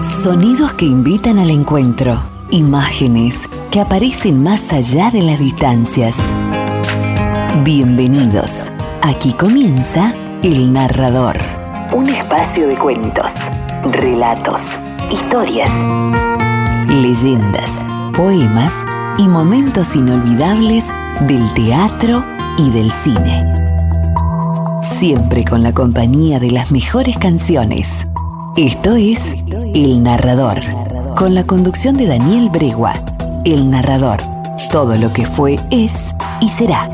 Sonidos que invitan al encuentro. Imágenes que aparecen más allá de las distancias. Bienvenidos. Aquí comienza El Narrador. Un espacio de cuentos, relatos, historias, leyendas, poemas y momentos inolvidables del teatro y del cine. Siempre con la compañía de las mejores canciones. Esto es El Narrador, con la conducción de Daniel Bregua. El Narrador. Todo lo que fue, es y será.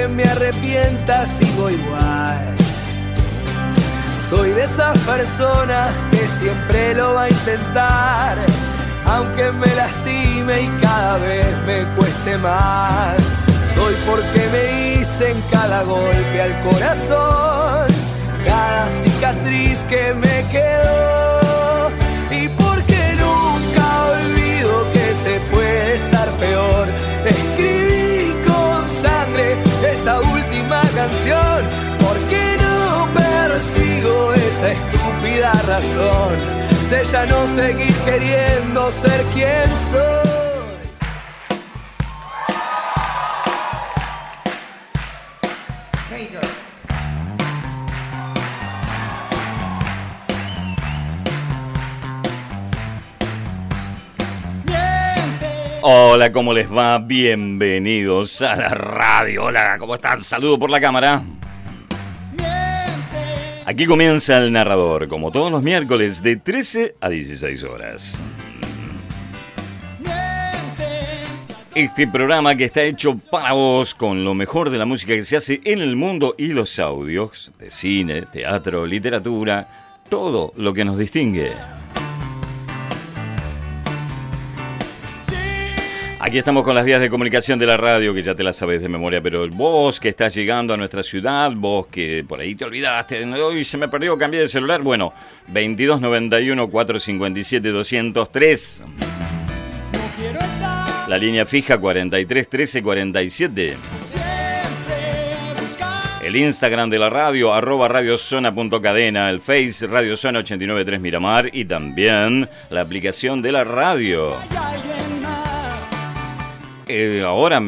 Aunque me arrepienta sigo igual. Soy de esas personas que siempre lo va a intentar, aunque me lastime y cada vez me cueste más. Soy porque me hice cada golpe al corazón, cada cicatriz que me quedó. Y porque nunca olvido que se puede estar peor. Escribí con esta última canción, porque no persigo esa estúpida razón de ya no seguir queriendo ser quien soy. Hola, ¿cómo les va? Bienvenidos a la radio. Hola, ¿cómo están? Saludo por la cámara. Aquí comienza el narrador, como todos los miércoles, de 13 a 16 horas. Este programa que está hecho para vos con lo mejor de la música que se hace en el mundo y los audios de cine, teatro, literatura, todo lo que nos distingue. Aquí estamos con las vías de comunicación de la radio, que ya te las sabes de memoria, pero vos que estás llegando a nuestra ciudad, vos que por ahí te olvidaste, hoy se me perdió, cambié de celular, bueno, 2291 457 203. La línea fija 43 13 47. El Instagram de la radio, arroba radiozona.cadena, el Face Radiozona 893 Miramar y también la aplicación de la radio. Eh, ahora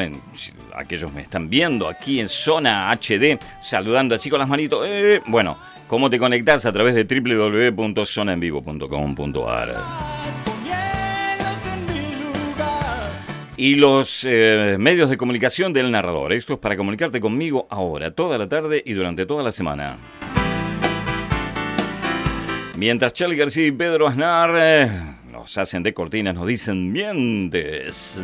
aquellos me están viendo aquí en Zona HD, saludando así con las manitos. eh, bueno, ¿cómo te conectas? A través de www.zonaenvivo.com.ar. Y los eh, medios de comunicación del narrador. Esto es para comunicarte conmigo ahora, toda la tarde y durante toda la semana. Mientras Charlie García y Pedro Aznar nos hacen de cortinas, nos dicen mientes.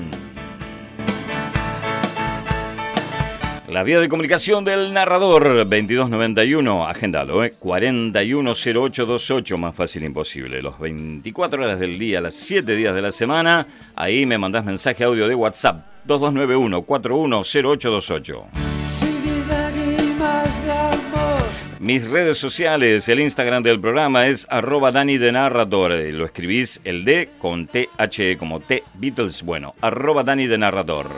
La vía de comunicación del narrador 2291, agéndalo, ¿eh? 410828, más fácil imposible. Los 24 horas del día, las 7 días de la semana, ahí me mandás mensaje audio de WhatsApp 2291 410828. Mis redes sociales, el Instagram del programa es arroba Dani de Narrador. Lo escribís el D con TH como T Beatles. Bueno, arroba Dani de Narrador.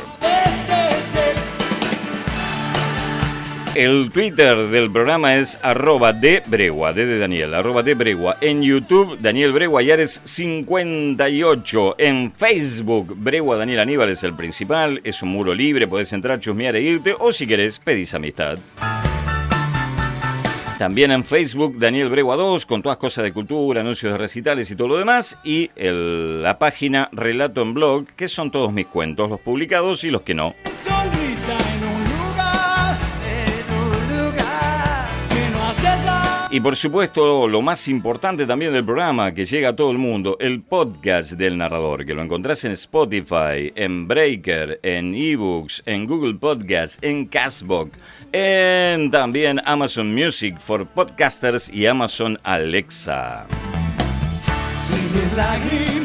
El Twitter del programa es arroba de Bregua, de Daniel, arroba de Bregua. En YouTube, Daniel Bregua Yares 58. En Facebook, Bregua Daniel Aníbal es el principal. Es un muro libre, podés entrar, chusmear e irte. O si querés, pedís amistad. También en Facebook, Daniel Bregua 2, con todas cosas de cultura, anuncios de recitales y todo lo demás. Y la página Relato en Blog, que son todos mis cuentos, los publicados y los que no. Y por supuesto, lo más importante también del programa, que llega a todo el mundo, el podcast del narrador, que lo encontrás en Spotify, en Breaker, en eBooks, en Google Podcasts, en Castbox, en también Amazon Music for Podcasters y Amazon Alexa. Si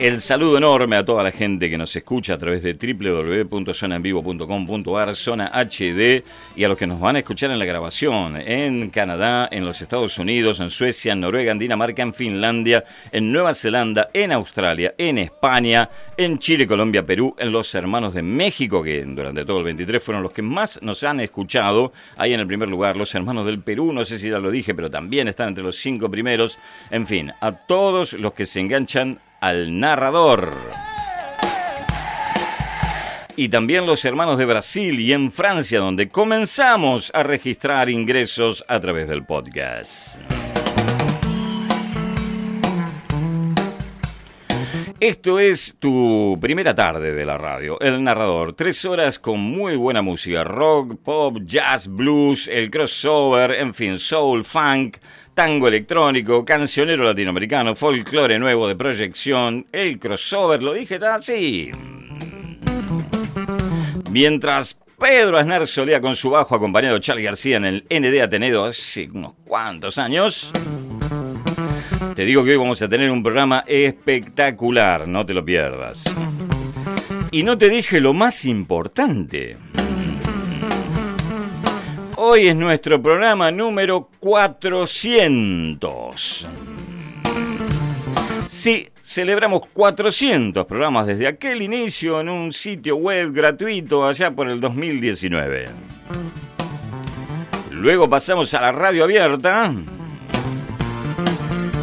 El saludo enorme a toda la gente que nos escucha a través de www.zonaenvivo.com.ar, zona HD, y a los que nos van a escuchar en la grabación en Canadá, en los Estados Unidos, en Suecia, en Noruega, en Dinamarca, en Finlandia, en Nueva Zelanda, en Australia, en España, en Chile, Colombia, Perú, en los hermanos de México, que durante todo el 23 fueron los que más nos han escuchado. Ahí en el primer lugar, los hermanos del Perú, no sé si ya lo dije, pero también están entre los cinco primeros. En fin, a todos los que se enganchan al narrador. Y también los hermanos de Brasil y en Francia, donde comenzamos a registrar ingresos a través del podcast. Esto es tu primera tarde de la radio, El Narrador. Tres horas con muy buena música, rock, pop, jazz, blues, el crossover, en fin, soul, funk, tango electrónico, cancionero latinoamericano, folclore nuevo de proyección, el crossover, lo dije así. Mientras Pedro Aznar solía con su bajo acompañado de Charlie García en el ND Ateneo hace unos cuantos años. Te digo que hoy vamos a tener un programa espectacular, no te lo pierdas. Y no te dije lo más importante. Hoy es nuestro programa número 400. Sí, celebramos 400 programas desde aquel inicio en un sitio web gratuito allá por el 2019. Luego pasamos a la radio abierta.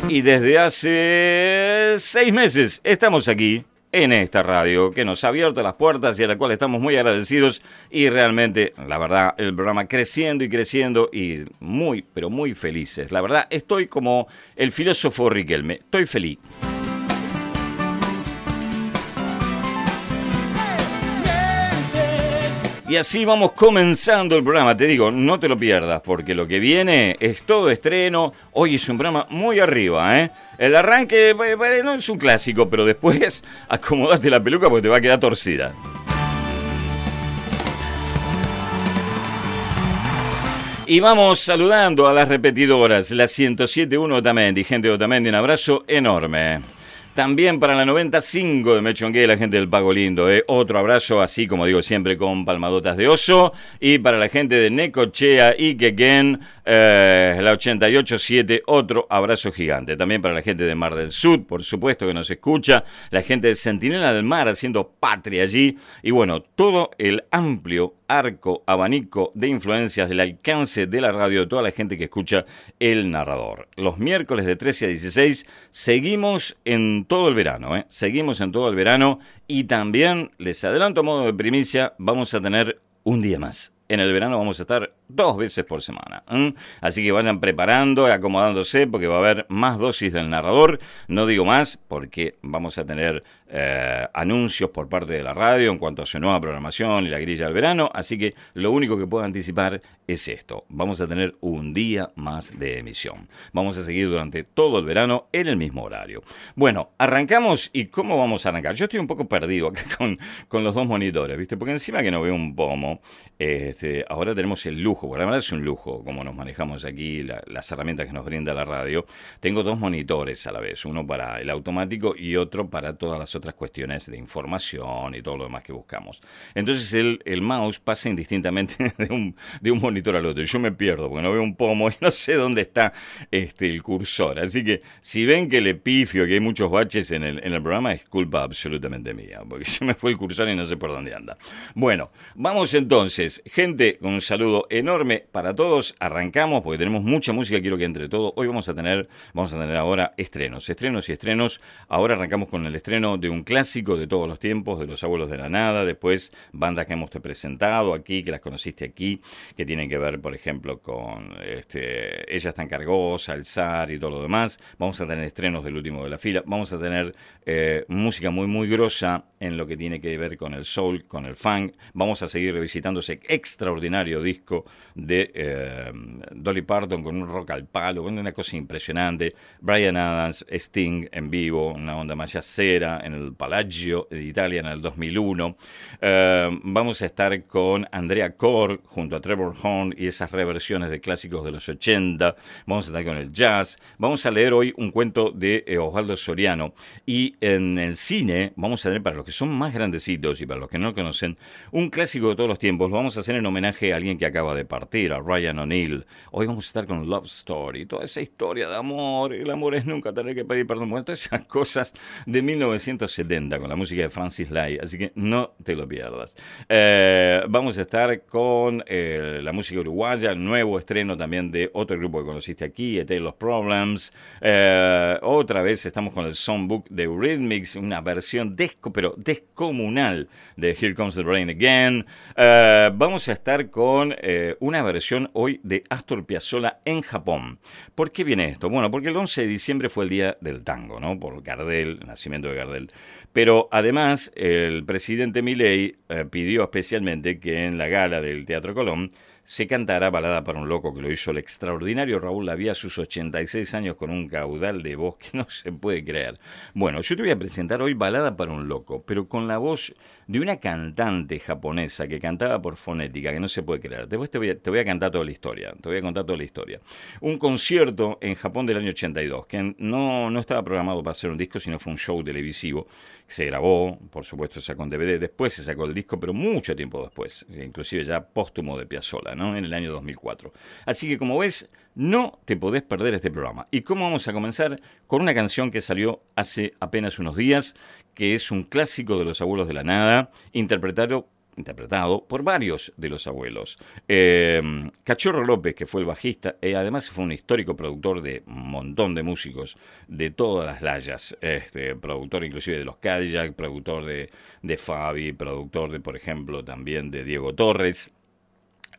Y desde hace seis meses estamos aquí en esta radio que nos ha abierto las puertas y a la cual estamos muy agradecidos y realmente, la verdad, el programa creciendo y creciendo y muy, pero muy felices. La verdad, estoy como el filósofo Riquelme, estoy feliz. Y así vamos comenzando el programa. Te digo, no te lo pierdas, porque lo que viene es todo estreno. Hoy es un programa muy arriba, ¿eh? El arranque no es un clásico, pero después acomodate la peluca porque te va a quedar torcida. Y vamos saludando a las repetidoras, la 107.1 Otamendi. Gente de Otamendi, un abrazo enorme. También para la 95 de Mechongue, la gente del Pago Lindo. ¿eh? Otro abrazo, así como digo siempre, con palmadotas de oso. Y para la gente de Necochea y Quequén, eh, la 88.7, otro abrazo gigante. También para la gente de Mar del Sur, por supuesto que nos escucha. La gente de Centinela del Mar haciendo patria allí. Y bueno, todo el amplio arco, abanico de influencias del alcance de la radio de toda la gente que escucha El Narrador. Los miércoles de 13 a 16 seguimos en todo el verano, ¿eh? seguimos en todo el verano y también, les adelanto a modo de primicia, vamos a tener un día más. En el verano vamos a estar dos veces por semana. Así que vayan preparando y acomodándose porque va a haber más dosis del narrador. No digo más porque vamos a tener eh, anuncios por parte de la radio en cuanto a su nueva programación y la grilla del verano. Así que lo único que puedo anticipar es esto. Vamos a tener un día más de emisión. Vamos a seguir durante todo el verano en el mismo horario. Bueno, arrancamos y ¿cómo vamos a arrancar? Yo estoy un poco perdido acá con, con los dos monitores, ¿viste? Porque encima que no veo un pomo, este, ahora tenemos el lujo porque la verdad es un lujo como nos manejamos aquí, las herramientas que nos brinda la radio. Tengo dos monitores a la vez, uno para el automático y otro para todas las otras cuestiones de información y todo lo demás que buscamos. Entonces el, el mouse pasa indistintamente de un, de un monitor al otro. Yo me pierdo porque no veo un pomo y no sé dónde está este, el cursor. Así que si ven que le pifio, que hay muchos baches en el, en el programa, es culpa absolutamente mía, porque se me fue el cursor y no sé por dónde anda. Bueno, vamos entonces, gente, con un saludo enorme para todos. Arrancamos porque tenemos mucha música, quiero que entre todo. Hoy vamos a tener, vamos a tener ahora estrenos, estrenos y estrenos. Ahora arrancamos con el estreno de un clásico de todos los tiempos, de los abuelos de la nada. Después bandas que hemos presentado aquí, que las conociste aquí, que tienen que ver, por ejemplo, con este, Ella está encargosa, El Zar y todo lo demás. Vamos a tener estrenos del último de la fila. Vamos a tener eh, música muy, muy grosa en lo que tiene que ver con el soul, con el funk. Vamos a seguir revisitando ese extraordinario disco de eh, Dolly Parton con un rock al palo, una cosa impresionante. Brian Adams, Sting en vivo, una onda más yacera en el Palagio de Italia en el 2001. Eh, vamos a estar con Andrea Corr junto a Trevor Horn y esas reversiones de clásicos de los 80. Vamos a estar con el jazz. Vamos a leer hoy un cuento de eh, Osvaldo Soriano. Y en el cine vamos a tener, para los que son más grandecitos y para los que no lo conocen, un clásico de todos los tiempos. Lo vamos a hacer en homenaje a alguien que acaba de partir, a Ryan O'Neill. Hoy vamos a estar con Love Story, toda esa historia de amor. El amor es nunca tener que pedir perdón. Bueno, todas esas cosas de 1970 con la música de Francis Lai. Así que no te lo pierdas. Eh, vamos a estar con eh, la música uruguaya, nuevo estreno también de otro grupo que conociste aquí, Tale of Problems. Eh, otra vez estamos con el songbook de Eurythmics, una versión desco, descomunal de Here Comes the Rain Again. Vamos a estar con una versión hoy de Astor Piazzolla en Japón. ¿Por qué viene esto? Bueno, porque el 11 de diciembre fue el día del tango, ¿no? Por Gardel, el nacimiento de Gardel. Pero además, el presidente Milei pidió especialmente que en la gala del Teatro Colón se cantará Balada para un Loco, que lo hizo el extraordinario Raúl Lavía a sus 86 años con un caudal de voz que no se puede creer. Bueno, yo te voy a presentar hoy Balada para un Loco, pero con la voz de una cantante japonesa que cantaba por fonética, que no se puede creer. Después te voy, a, cantar toda la historia, te voy a contar toda la historia. Un concierto en Japón del año 82, que no, no estaba programado para ser un disco, sino fue un show televisivo. Se grabó, por supuesto, se sacó en DVD, después se sacó el disco, pero mucho tiempo después, inclusive ya póstumo de Piazzolla, ¿no? En el año 2004. Así que como ves, no te podés perder este programa. ¿Y cómo vamos a comenzar? Con una canción que salió hace apenas unos días, que es un clásico de los abuelos de la nada, interpretado interpretado por varios de los abuelos. Eh, Cachorro López, que fue el bajista, y además fue un histórico productor de un montón de músicos de todas las layas, este, productor inclusive de los Cadillac, productor de, de Fabi, productor de, por ejemplo, también de Diego Torres,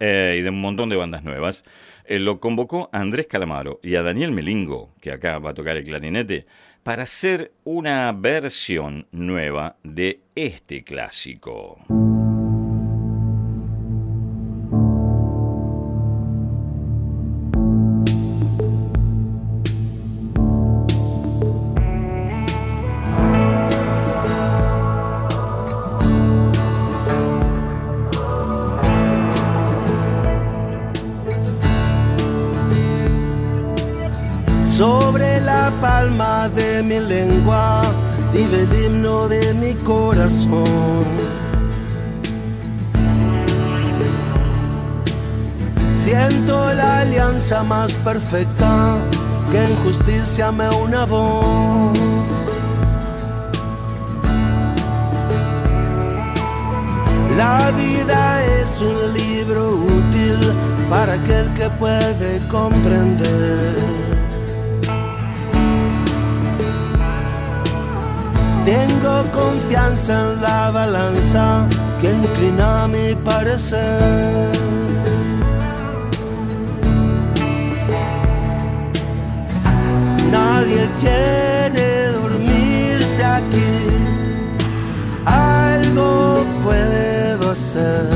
eh, y de un montón de bandas nuevas, eh, lo convocó a Andrés Calamaro y a Daniel Melingo, que acá va a tocar el clarinete, para hacer una versión nueva de este clásico. Mi lengua vive el himno de mi corazón. Siento la alianza más perfecta que en justicia me una voz. La vida es un libro útil para aquel que puede comprender. Confianza en la balanza que inclina mi parecer. Nadie quiere dormirse aquí. Algo puedo hacer.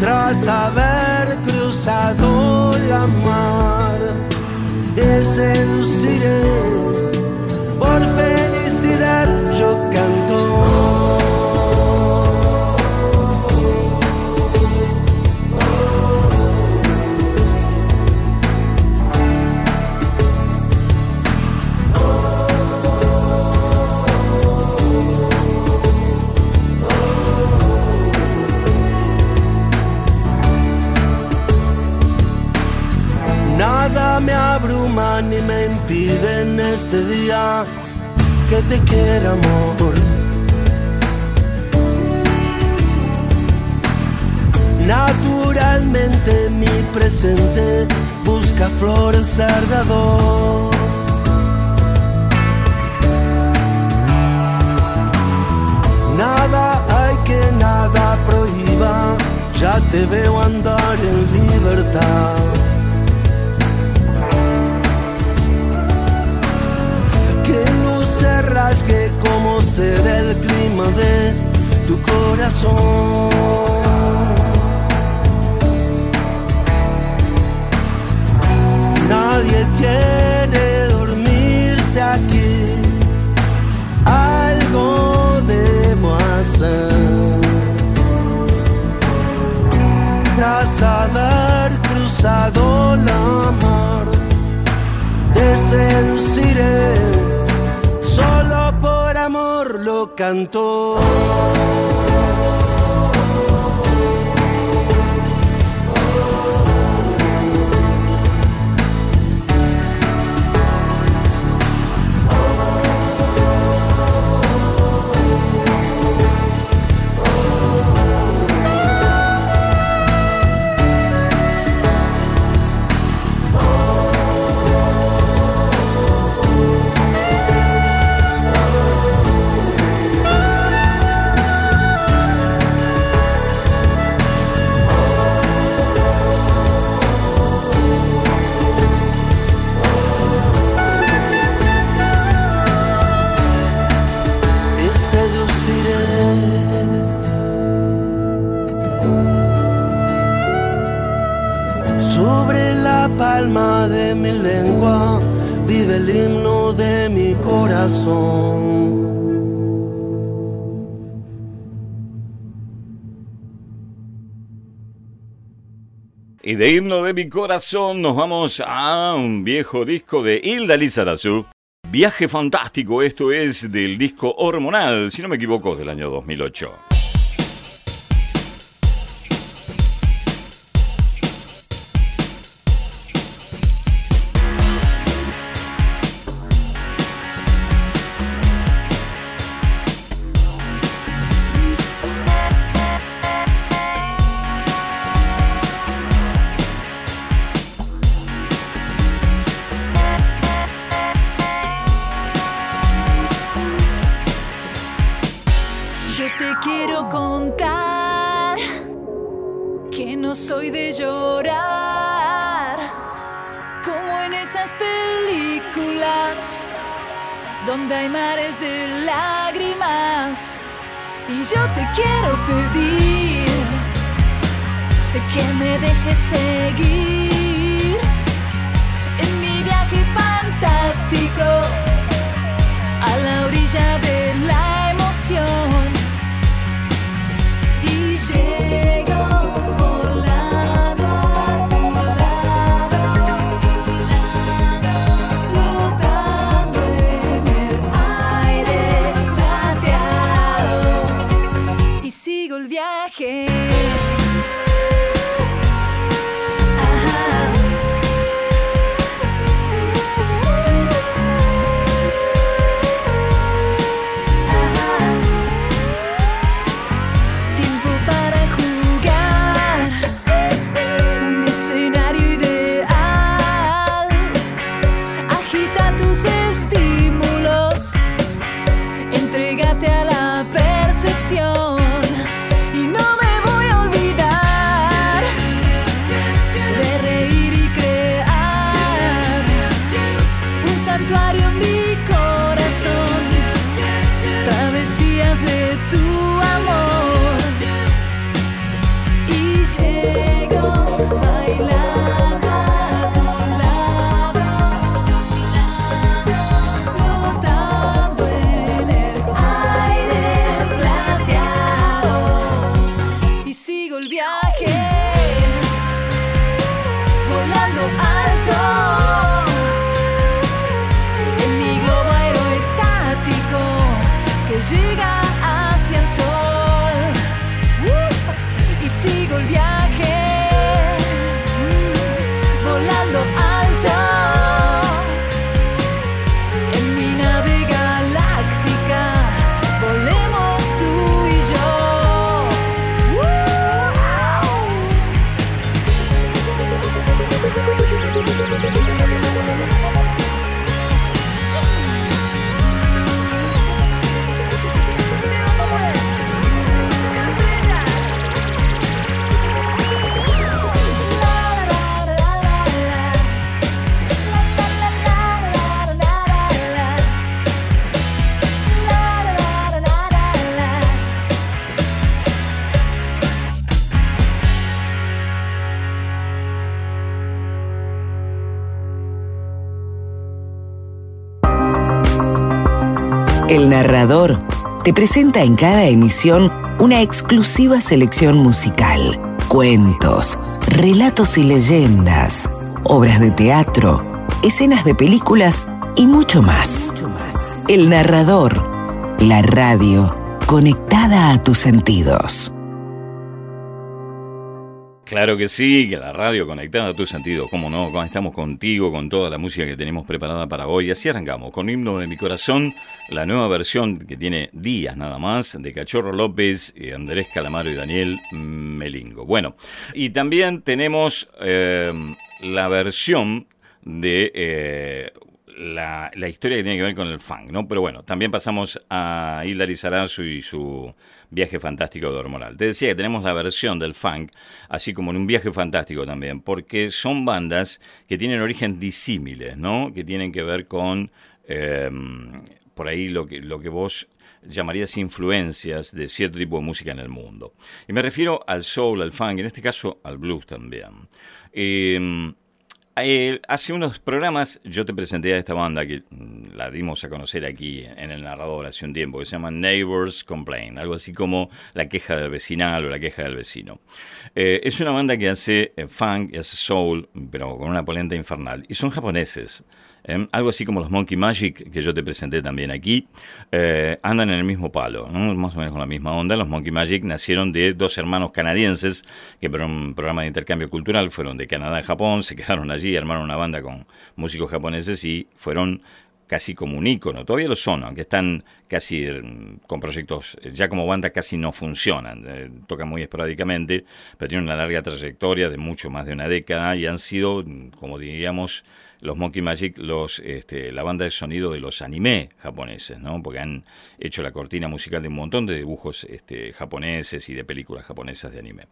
Tras haber cruzado la mar, te seduciré ni me impide en este día que te quiera amor. Naturalmente mi presente busca florecer de. Nada hay que nada prohíba, ya te veo andar en libertad. Será el clima de tu corazón. Nadie quiere dormirse aquí, algo debo hacer. Tras haber cruzado la mar, te seduciré, amor Y de himno de mi corazón nos vamos a un viejo disco de Hilda Lizarazu. Viaje fantástico, esto es del disco Hormonal, si no me equivoco, del año 2008. Esas películas donde hay mares de lágrimas. Y yo te quiero pedir que me dejes seguir en mi viaje fantástico a la orilla de la emoción. Te presenta en cada emisión una exclusiva selección musical, cuentos, relatos y leyendas, obras de teatro, escenas de películas y mucho más. El narrador, la radio, conectada a tus sentidos. Claro que sí, que la radio conectada a tu sentido, cómo no, estamos contigo con toda la música que tenemos preparada para hoy. Así arrancamos con Himno de mi Corazón, la nueva versión que tiene días nada más, de Cachorro López, y Andrés Calamaro y Daniel Melingo. Bueno, y también tenemos eh, la versión de eh, la, historia que tiene que ver con el funk, ¿no? Pero bueno, también pasamos a Hilary Sarazu y su viaje fantástico de hormonal. Te decía que tenemos la versión del funk, así como en un viaje fantástico también, porque son bandas que tienen origen disímiles, ¿no? Que tienen que ver con, em, por ahí, lo que, lo que vos llamarías influencias de cierto tipo de música en el mundo. Y me refiero al soul, al funk, en este caso al blues también. Eh, eh, hace unos programas yo te presenté a esta banda que mm, la dimos a conocer aquí en el narrador hace un tiempo, que se llama Neighbors Complain, algo así como la queja del vecinal o la queja del vecino. Eh, es una banda que hace eh, funk y hace soul, pero con una polenta infernal, y son japoneses. Em, algo así como los Monkey Magic, que yo te presenté también aquí, eh, andan en el mismo palo, más o menos con la misma onda. Los Monkey Magic nacieron de dos hermanos canadienses que por un programa de intercambio cultural fueron de Canadá a Japón, se quedaron allí, armaron una banda con músicos japoneses y fueron casi como un ícono, todavía lo son, aunque están casi mm, con proyectos, ya como banda casi no funcionan, eh, tocan muy esporádicamente, pero tienen una larga trayectoria de mucho más de una década y han sido, mm, como diríamos, los Monkey Magic, los, este, la banda de sonido de los anime japoneses, ¿no? porque han hecho la cortina musical de un montón de dibujos este, japoneses y de películas japonesas de anime.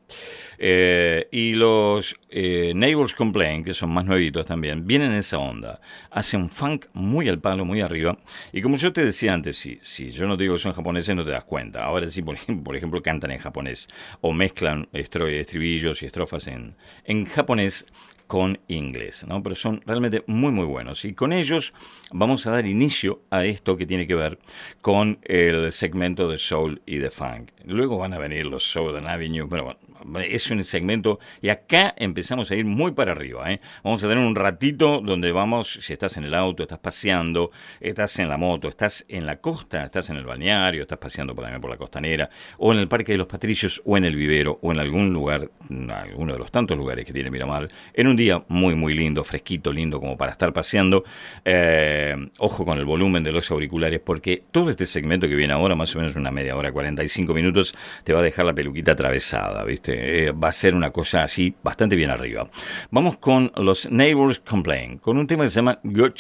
Eh, y los eh, Neighbors Complain, que son más nuevitos también, vienen en esa onda. Hacen funk muy al palo, muy arriba. Y como yo te decía antes, si, yo no te digo que son japoneses, no te das cuenta. Ahora sí, por ejemplo, por ejemplo cantan en japonés o mezclan estribillos y estrofas en, en japonés con inglés, ¿no? Pero son realmente muy muy buenos y con ellos vamos a dar inicio a esto que tiene que ver con el segmento de soul y de funk. Luego van a venir los Southern Avenue, pero bueno, es un segmento y acá empezamos a ir muy para arriba. ¿eh? Vamos a tener un ratito donde vamos, si estás en el auto, estás paseando, estás en la moto, estás en la costa, estás en el balneario, estás paseando por, por la costanera, o en el Parque de los Patricios, o en el vivero, o en algún lugar, alguno de los tantos lugares que tiene Miramar, en un día muy, muy lindo, fresquito, lindo, como para estar paseando. Eh, ojo con el volumen de los auriculares, porque todo este segmento que viene ahora, más o menos una media hora, 45 minutos, te va a dejar la peluquita atravesada, ¿viste? Eh, va a ser una cosa así bastante bien arriba. Vamos con los Neighbors Complain, con un tema que se llama Good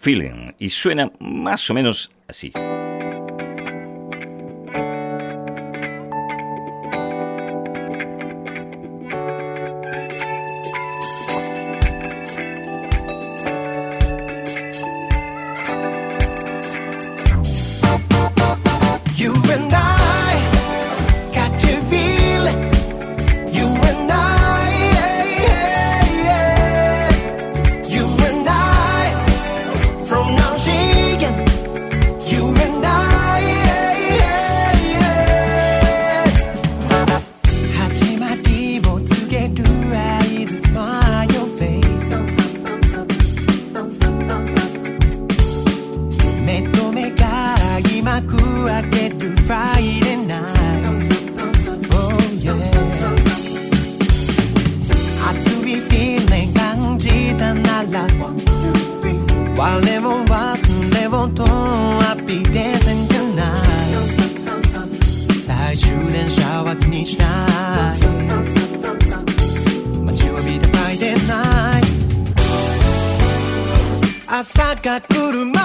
Feeling y suena más o menos así. 朝が来る前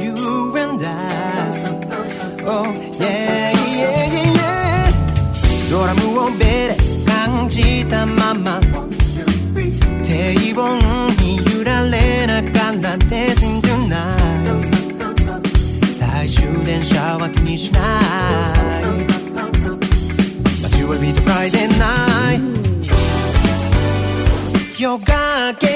you and I. Oh, yeah, yeah, yeah, yeah. ドラムをベレ感じたまま。低温に揺られながら Dancing tonight 最終電車は気にしない But you will be the Friday night 夜が明け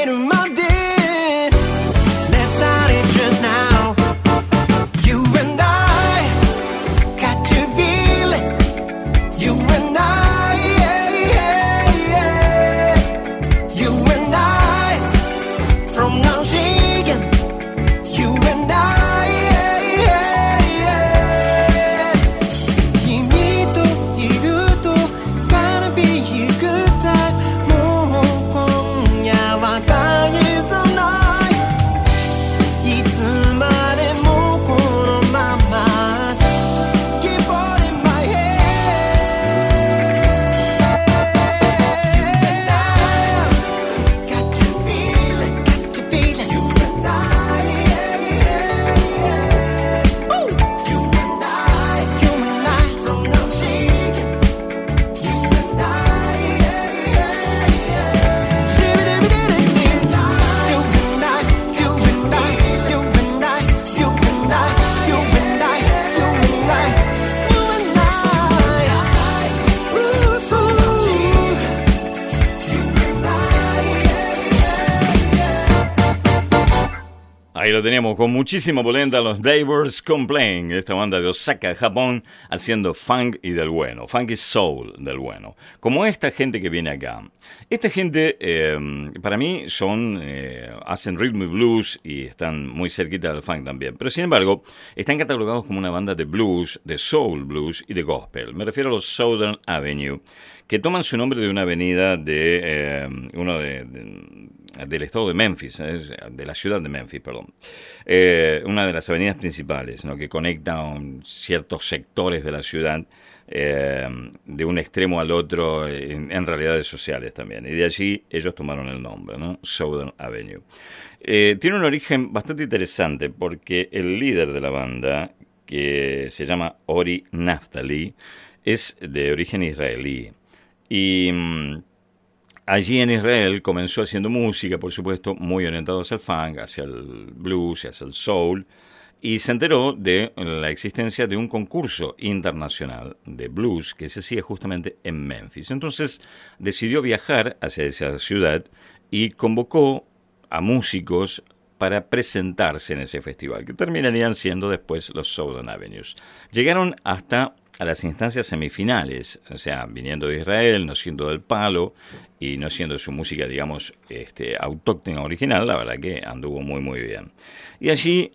con muchísima polenta, los Neighbors Complain, esta banda de Osaka, Japón, haciendo funk y del bueno, funk y soul del bueno. Como esta gente que viene acá. Esta gente, eh, para mí, son, eh, hacen rhythm y blues y están muy cerquita del funk también. Pero sin embargo, están catalogados como una banda de blues, de soul blues y de gospel. Me refiero a los Southern Avenue, que toman su nombre de una avenida de eh, uno de del estado de Memphis, de la ciudad de Memphis, perdón. Eh, una de las avenidas principales, ¿no? que conecta ciertos sectores de la ciudad eh, de un extremo al otro en, realidades sociales también. Y de allí ellos tomaron el nombre, ¿no? Southern Avenue. Eh, tiene un origen bastante interesante porque el líder de la banda, que se llama Ori Naftali, es de origen israelí. Y mm, Allí en Israel comenzó haciendo música, por supuesto, muy orientado hacia el funk, hacia el blues, hacia el soul, y se enteró de la existencia de un concurso internacional de blues que se hacía justamente en Memphis. Entonces decidió viajar hacia esa ciudad y convocó a músicos para presentarse en ese festival, que terminarían siendo después los Southern Avenues. Llegaron hasta a las instancias semifinales, o sea, viniendo de Israel, no siendo del palo y no siendo su música, digamos, este, autóctona original, la verdad que anduvo muy, muy bien. Y allí,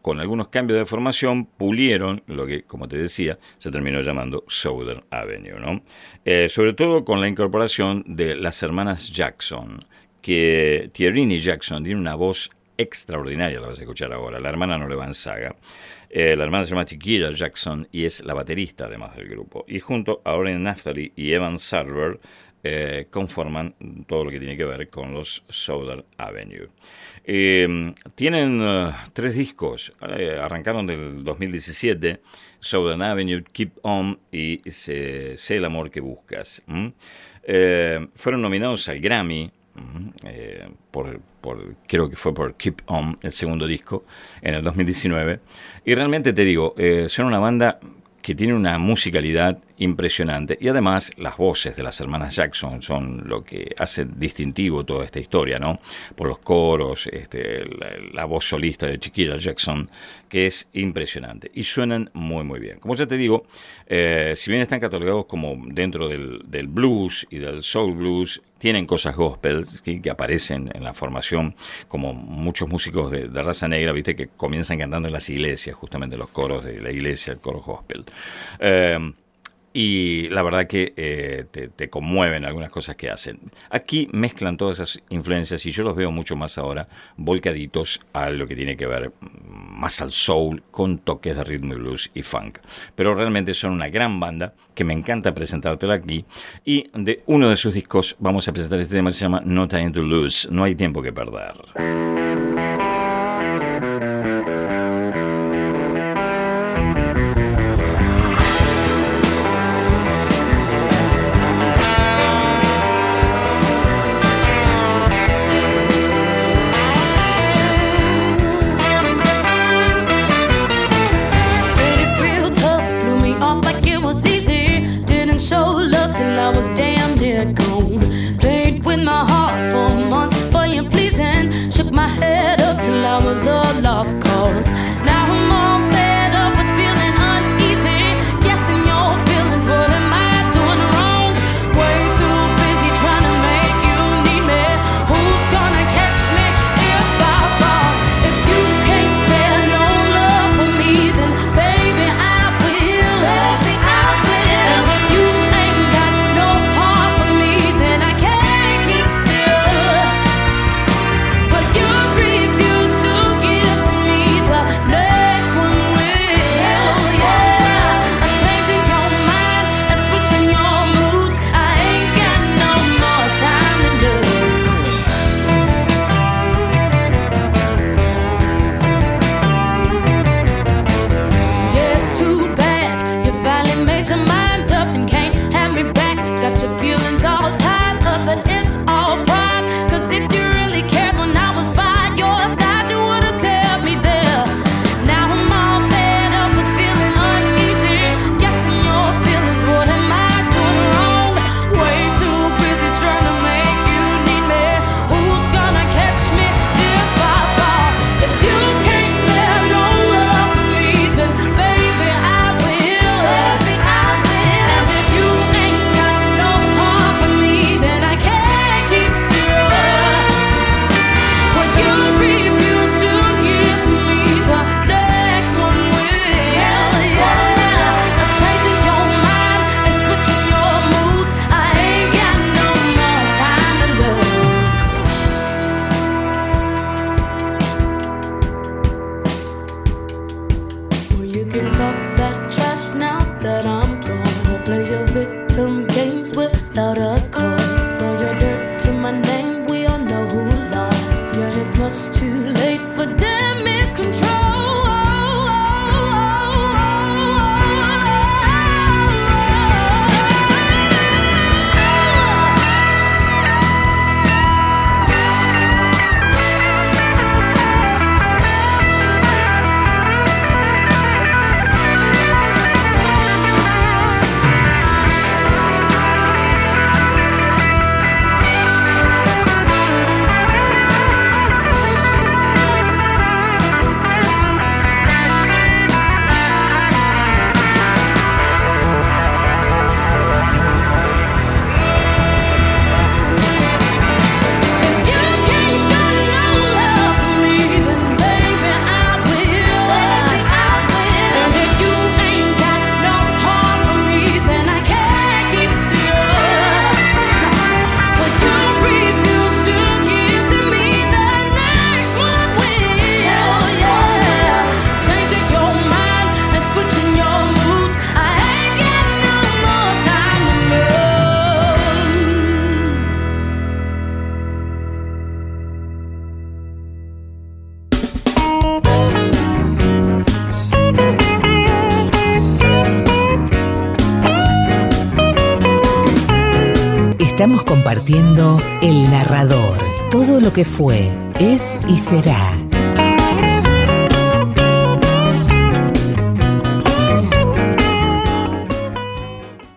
con algunos cambios de formación, pulieron lo que, como te decía, se terminó llamando Southern Avenue, ¿no? Eh, sobre todo con la incorporación de las hermanas Jackson, que Thierry Jackson tiene una voz extraordinaria, la vas a escuchar ahora. La hermana no le va en saga. Eh, la hermana se llama Chiquilla Jackson y es la baterista además del grupo. Y junto a Oren Naftali y Evan Sarver eh, conforman todo lo que tiene que ver con los Southern Avenue. Eh, tienen tres discos, eh, arrancaron del 2017, Southern Avenue, Keep On y Sé, el amor que buscas. fueron nominados al Grammy Eh, por, por- creo que fue por Keep On, el segundo disco, en el 2019. Y realmente te digo, eh, son una banda que tiene una musicalidad impresionante y además las voces de las hermanas Jackson son lo que hace distintivo toda esta historia, ¿no? Por los coros, este, la, la voz solista de Chiquilla Jackson, que es impresionante y suenan muy muy bien. Como ya te digo, eh, si bien están catalogados como dentro del, del blues y del soul blues, tienen cosas gospel que aparecen en la formación, como muchos músicos de, de raza negra, viste, que comienzan cantando en las iglesias, justamente los coros de la iglesia, el coro gospel. Eh, y la verdad que eh, te, te, conmueven algunas cosas que hacen. Aquí mezclan todas esas influencias y yo los veo mucho más ahora volcaditos a lo que tiene que ver mm, más al soul con toques de ritmo y blues y funk. Pero realmente son una gran banda que me encanta presentártela aquí y de uno de sus discos vamos a presentar este tema que se llama No Time to Lose, No hay tiempo que perder.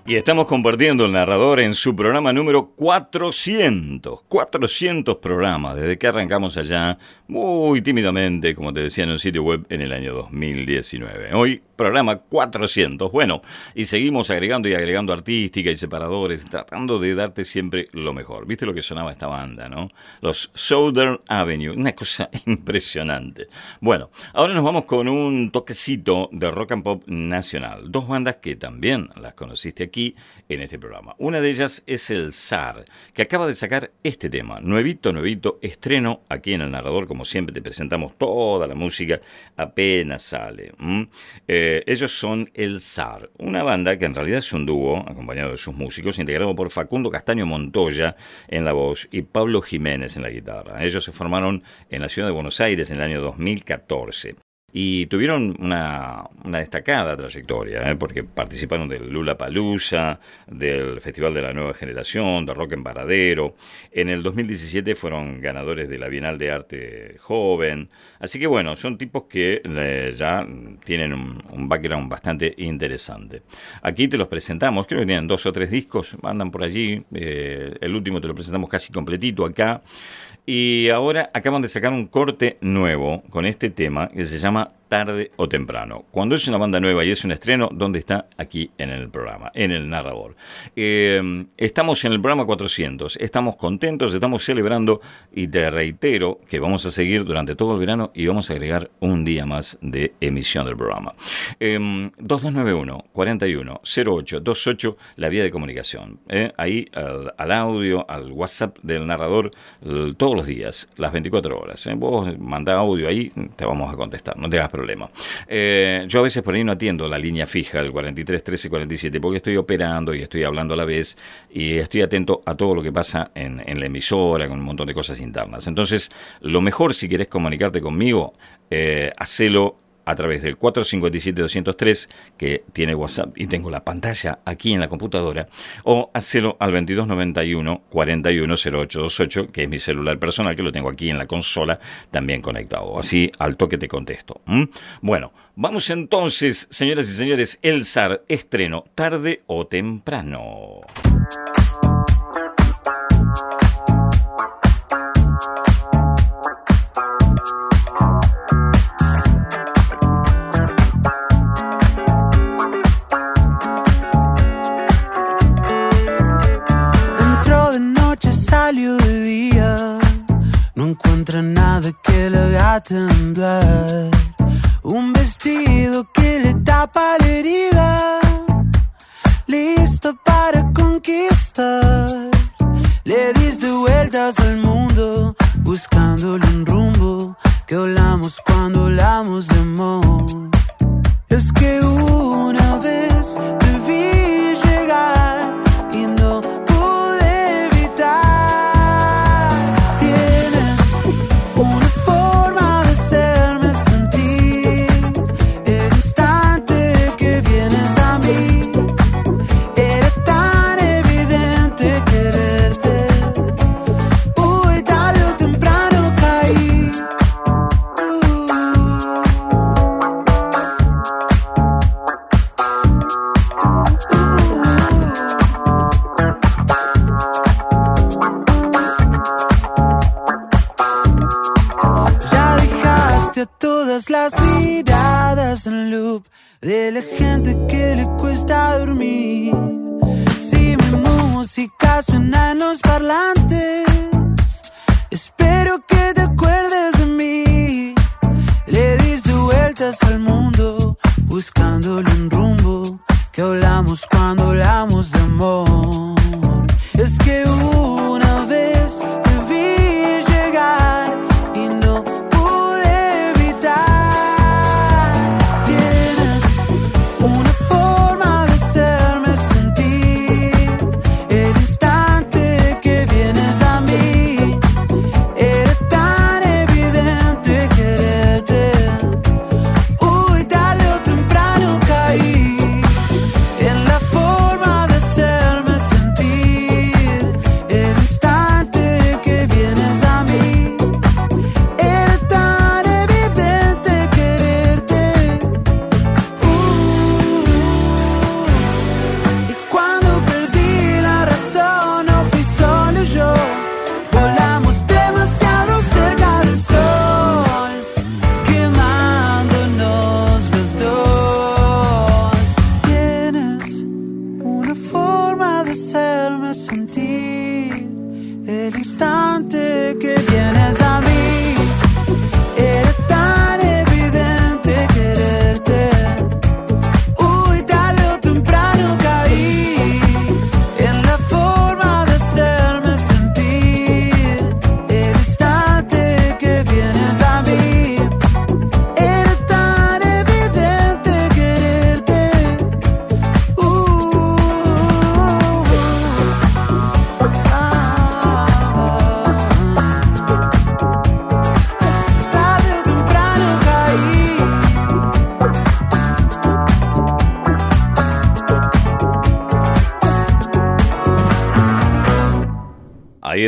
Y estamos compartiendo el narrador en su programa número 400. 400 programas desde que arrancamos allá muy tímidamente, como te decía en un sitio web, en el año 2019. Hoy, programa 400. Bueno, y seguimos agregando y agregando artística y separadores, tratando de darte siempre lo mejor. ¿Viste lo que sonaba esta banda, no? Los Southern Avenue, una cosa impresionante. Bueno, ahora nos vamos con un toquecito de rock and pop nacional. Dos bandas que también las conociste aquí en este programa. Una de ellas es el SAR, que acaba de sacar este tema, nuevito, nuevito, estreno aquí en el narrador, como siempre te presentamos toda la música apenas sale. Eh, ellos son el SAR, una banda que en realidad es un dúo, acompañado de sus músicos, integrado por Facundo Castaño Montoya en la voz y Pablo Jiménez en la guitarra. Ellos se formaron en la ciudad de Buenos Aires en el año 2014 y tuvieron una, una destacada trayectoria, ¿eh? porque participaron del Lula Palusa, del Festival de la Nueva Generación, de Rock en Paradero. En el 2017 fueron ganadores de la Bienal de Arte Joven. Así que bueno, son tipos que eh, ya tienen un, un background bastante interesante. Aquí te los presentamos, creo que tienen dos o tres discos, andan por allí. eh, el último te lo presentamos casi completito acá. Y ahora acaban de sacar un corte nuevo con este tema que se llama Tarde o Temprano. Cuando es una banda nueva y es un estreno, ¿dónde está? Aquí en el programa, en el narrador. Eh, estamos en el programa 400, estamos contentos, estamos celebrando y te reitero que vamos a seguir durante todo el verano y vamos a agregar un día más de emisión del programa. Eh, 2291 41 08 28, la vía de comunicación. ¿eh? Ahí al, audio, al WhatsApp del narrador, todos los días, las 24 horas. ¿eh? Vos mandá audio ahí, te vamos a contestar, no te hagas problema. Eh, yo a veces por ahí no atiendo la línea fija, el 43 13 47, porque estoy operando y estoy hablando a la vez y estoy atento a todo lo que pasa en, la emisora, con un montón de cosas internas. Entonces, lo mejor si querés comunicarte conmigo, eh, hacelo a través del 457-203, que tiene WhatsApp y tengo la pantalla aquí en la computadora, o hacelo al 2291-410828, que es mi celular personal, que lo tengo aquí en la consola, también conectado. Así al toque te contesto. Bueno, vamos entonces, señoras y señores, el SAR estreno, tarde o temprano. Haga temblar. Un vestido que le tapa la herida. Listo para conquistar. Le diste vueltas al mundo, buscándole un rumbo que hablamos cuando hablamos de amor. Es que una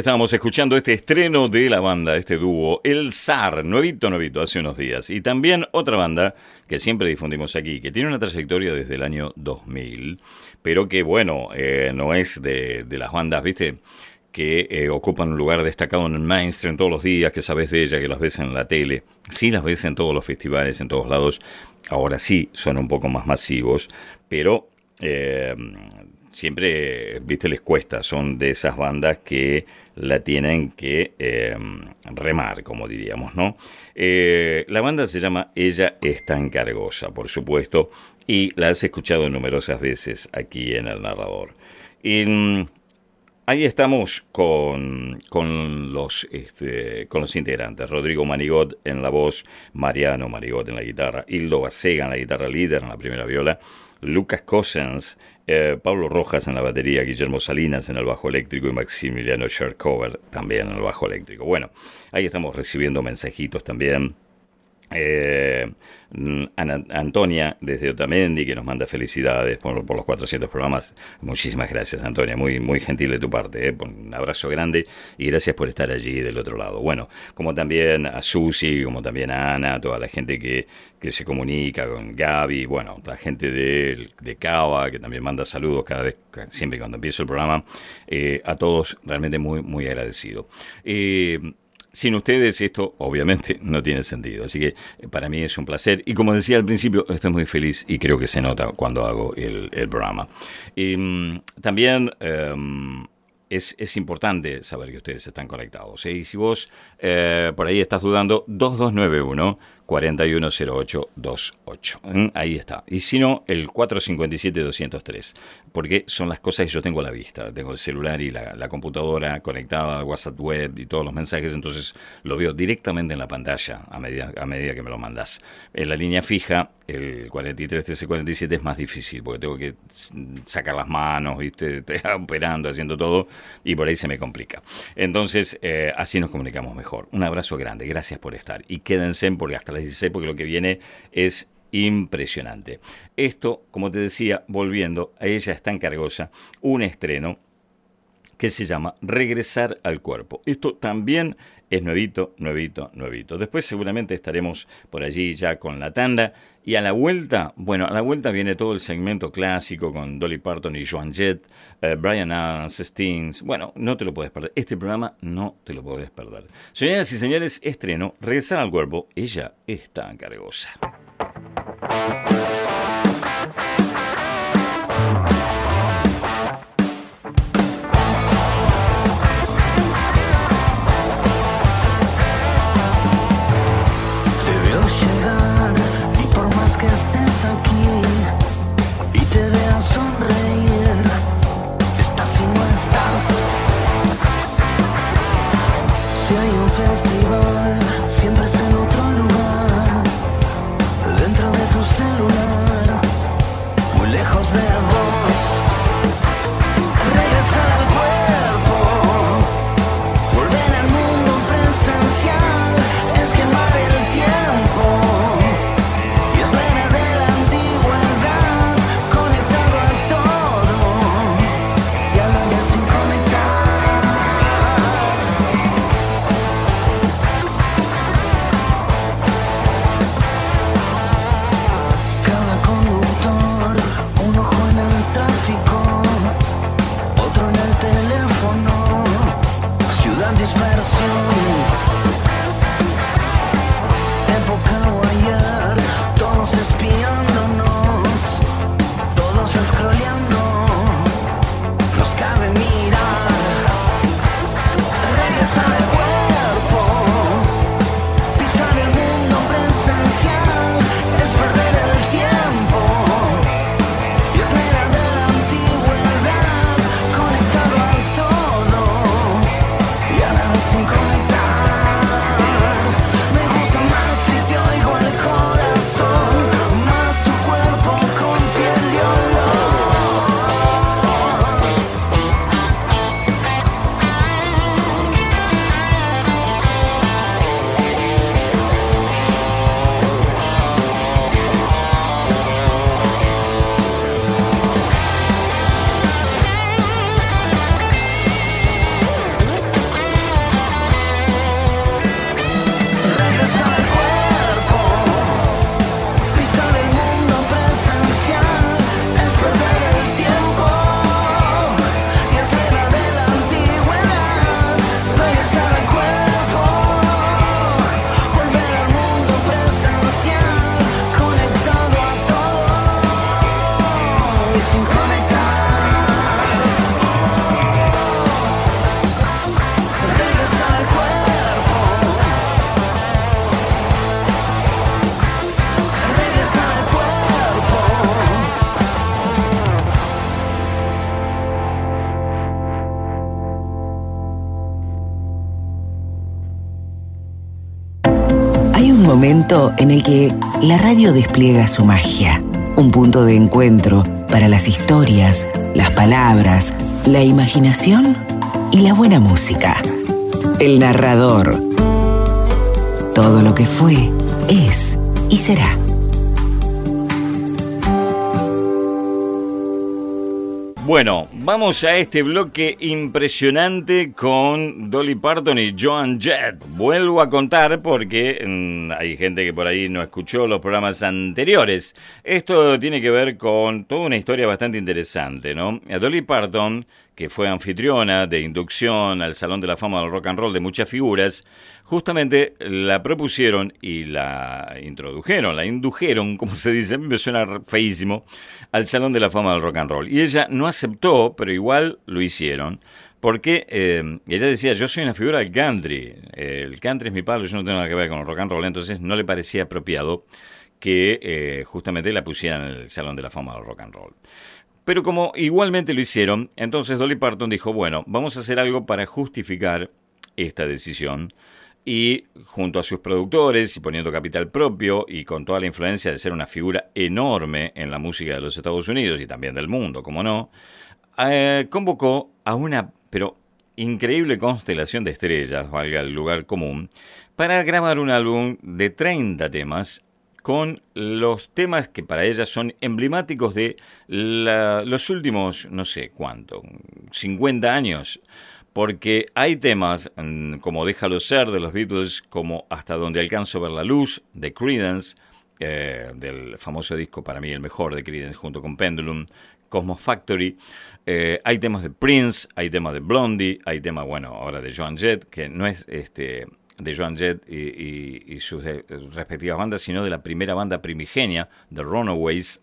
estábamos escuchando este estreno de la banda, este dúo, El Zar, nuevito, nuevito, hace unos días. Y también otra banda que siempre difundimos aquí, que tiene una trayectoria desde el año 2000, pero que, bueno, eh, no es de, las bandas, ¿viste? que eh, ocupan un lugar destacado en el mainstream todos los días, que sabes de ella, que las ves en la tele, sí las ves en todos los festivales, en todos lados, ahora sí son un poco más masivos, pero eh, siempre, viste, les cuesta, son de esas bandas que la tienen que eh, remar, como diríamos, ¿no? Eh, la banda se llama Ella es tan cargosa, por supuesto, y la has escuchado numerosas veces aquí en el narrador. Y, Ahí estamos con, con, los, este, con los integrantes. Rodrigo Manigot en la voz, Mariano Manigot en la guitarra, Hildo Basega en la guitarra líder en la primera viola, Lucas Cossens, eh, Pablo Rojas en la batería, Guillermo Salinas en el bajo eléctrico y Maximiliano Shercover también en el bajo eléctrico. Bueno, ahí estamos recibiendo mensajitos también. Eh, Ana- Antonia desde Otamendi que nos manda felicidades por, por los 400 programas. Muchísimas gracias Antonia, muy, muy gentil de tu parte. ¿eh? Un abrazo grande y gracias por estar allí del otro lado. Bueno, como también a Susi, como también a Ana, toda la gente que, que se comunica con Gaby, bueno, la gente de, de Cava que también manda saludos cada vez, siempre cuando empiezo el programa. Eh, a todos realmente muy, muy agradecido. Sin ustedes esto obviamente no tiene sentido. Así que eh, para mí es un placer. Y como decía al principio, estoy muy feliz y creo que se nota cuando hago el, el programa. Y, mm, también em, es, es importante saber que ustedes están conectados. ¿eh? Y si vos eh, por ahí estás dudando, 2291 410828. ¿eh? Ahí está. Y si no, el 457-203. Porque son las cosas que yo tengo a la vista. Tengo el celular y la, la computadora conectada, WhatsApp web y todos los mensajes. Entonces lo veo directamente en la pantalla a medida, a medida que me lo mandas. En la línea fija, el 43 1347 es más difícil porque tengo que sacar las manos, ¿viste? Operando, haciendo todo y por ahí se me complica. Entonces, eh, así nos comunicamos mejor. Un abrazo grande, gracias por estar. Y quédense porque hasta las 16, porque lo que viene es impresionante. Esto, como te decía, volviendo a ella es tan cargosa, un estreno que se llama Regresar al cuerpo. Esto también es nuevito, nuevito, nuevito. Después seguramente estaremos por allí ya con la tanda. Y a la vuelta, bueno, a la vuelta viene todo el segmento clásico con Dolly Parton y Joan Jett, eh, Brian Adams, Stings. Bueno, no te lo puedes perder. Este programa no te lo puedes perder. Señoras y señores, estreno, Regresar al cuerpo. Ella es tan cargosa. En el que la radio despliega su magia. Un punto de encuentro para las historias, las palabras, la imaginación y la buena música. El narrador. Todo lo que fue, es y será. Bueno, vamos a este bloque impresionante con Dolly Parton y Joan Jett. Vuelvo a contar porque mm, hay gente que por ahí no escuchó los programas anteriores. Esto tiene que ver con toda una historia bastante interesante, ¿no? A Dolly Parton, que fue anfitriona de inducción al Salón de la Fama del Rock and Roll de muchas figuras, justamente la propusieron y la introdujeron, la indujeron, como se dice, a mí me suena feísimo, al Salón de la Fama del Rock and Roll. Y ella no aceptó, pero igual lo hicieron. Porque eh, ella decía, yo soy una figura del country, el country es mi palo, yo no tengo nada que ver con el rock and roll, entonces no le parecía apropiado que eh, justamente la pusieran en el Salón de la Fama del Rock and Roll. Pero como igualmente lo hicieron, entonces Dolly Parton dijo, bueno, vamos a hacer algo para justificar esta decisión. Y junto a sus productores y poniendo capital propio y con toda la influencia de ser una figura enorme en la música de los Estados Unidos y también del mundo, como no, eh, convocó a una, pero increíble constelación de estrellas, valga el lugar común, para grabar un álbum de 30 temas con los temas que para ella son emblemáticos de la- los últimos, no sé cuánto, 50 años. Porque hay temas mm, como Déjalo ser de los Beatles, como Hasta donde alcanzo ver la luz de Creedence, eh, del famoso disco para mí el mejor de Creedence junto con Pendulum, Cosmos Factory. Eh, hay temas de Prince, hay temas de Blondie, hay temas, bueno, ahora de Joan Jett, que no es este de Joan Jett y, y- sus eh, respectivas bandas, sino de la primera banda primigenia, The Runaways.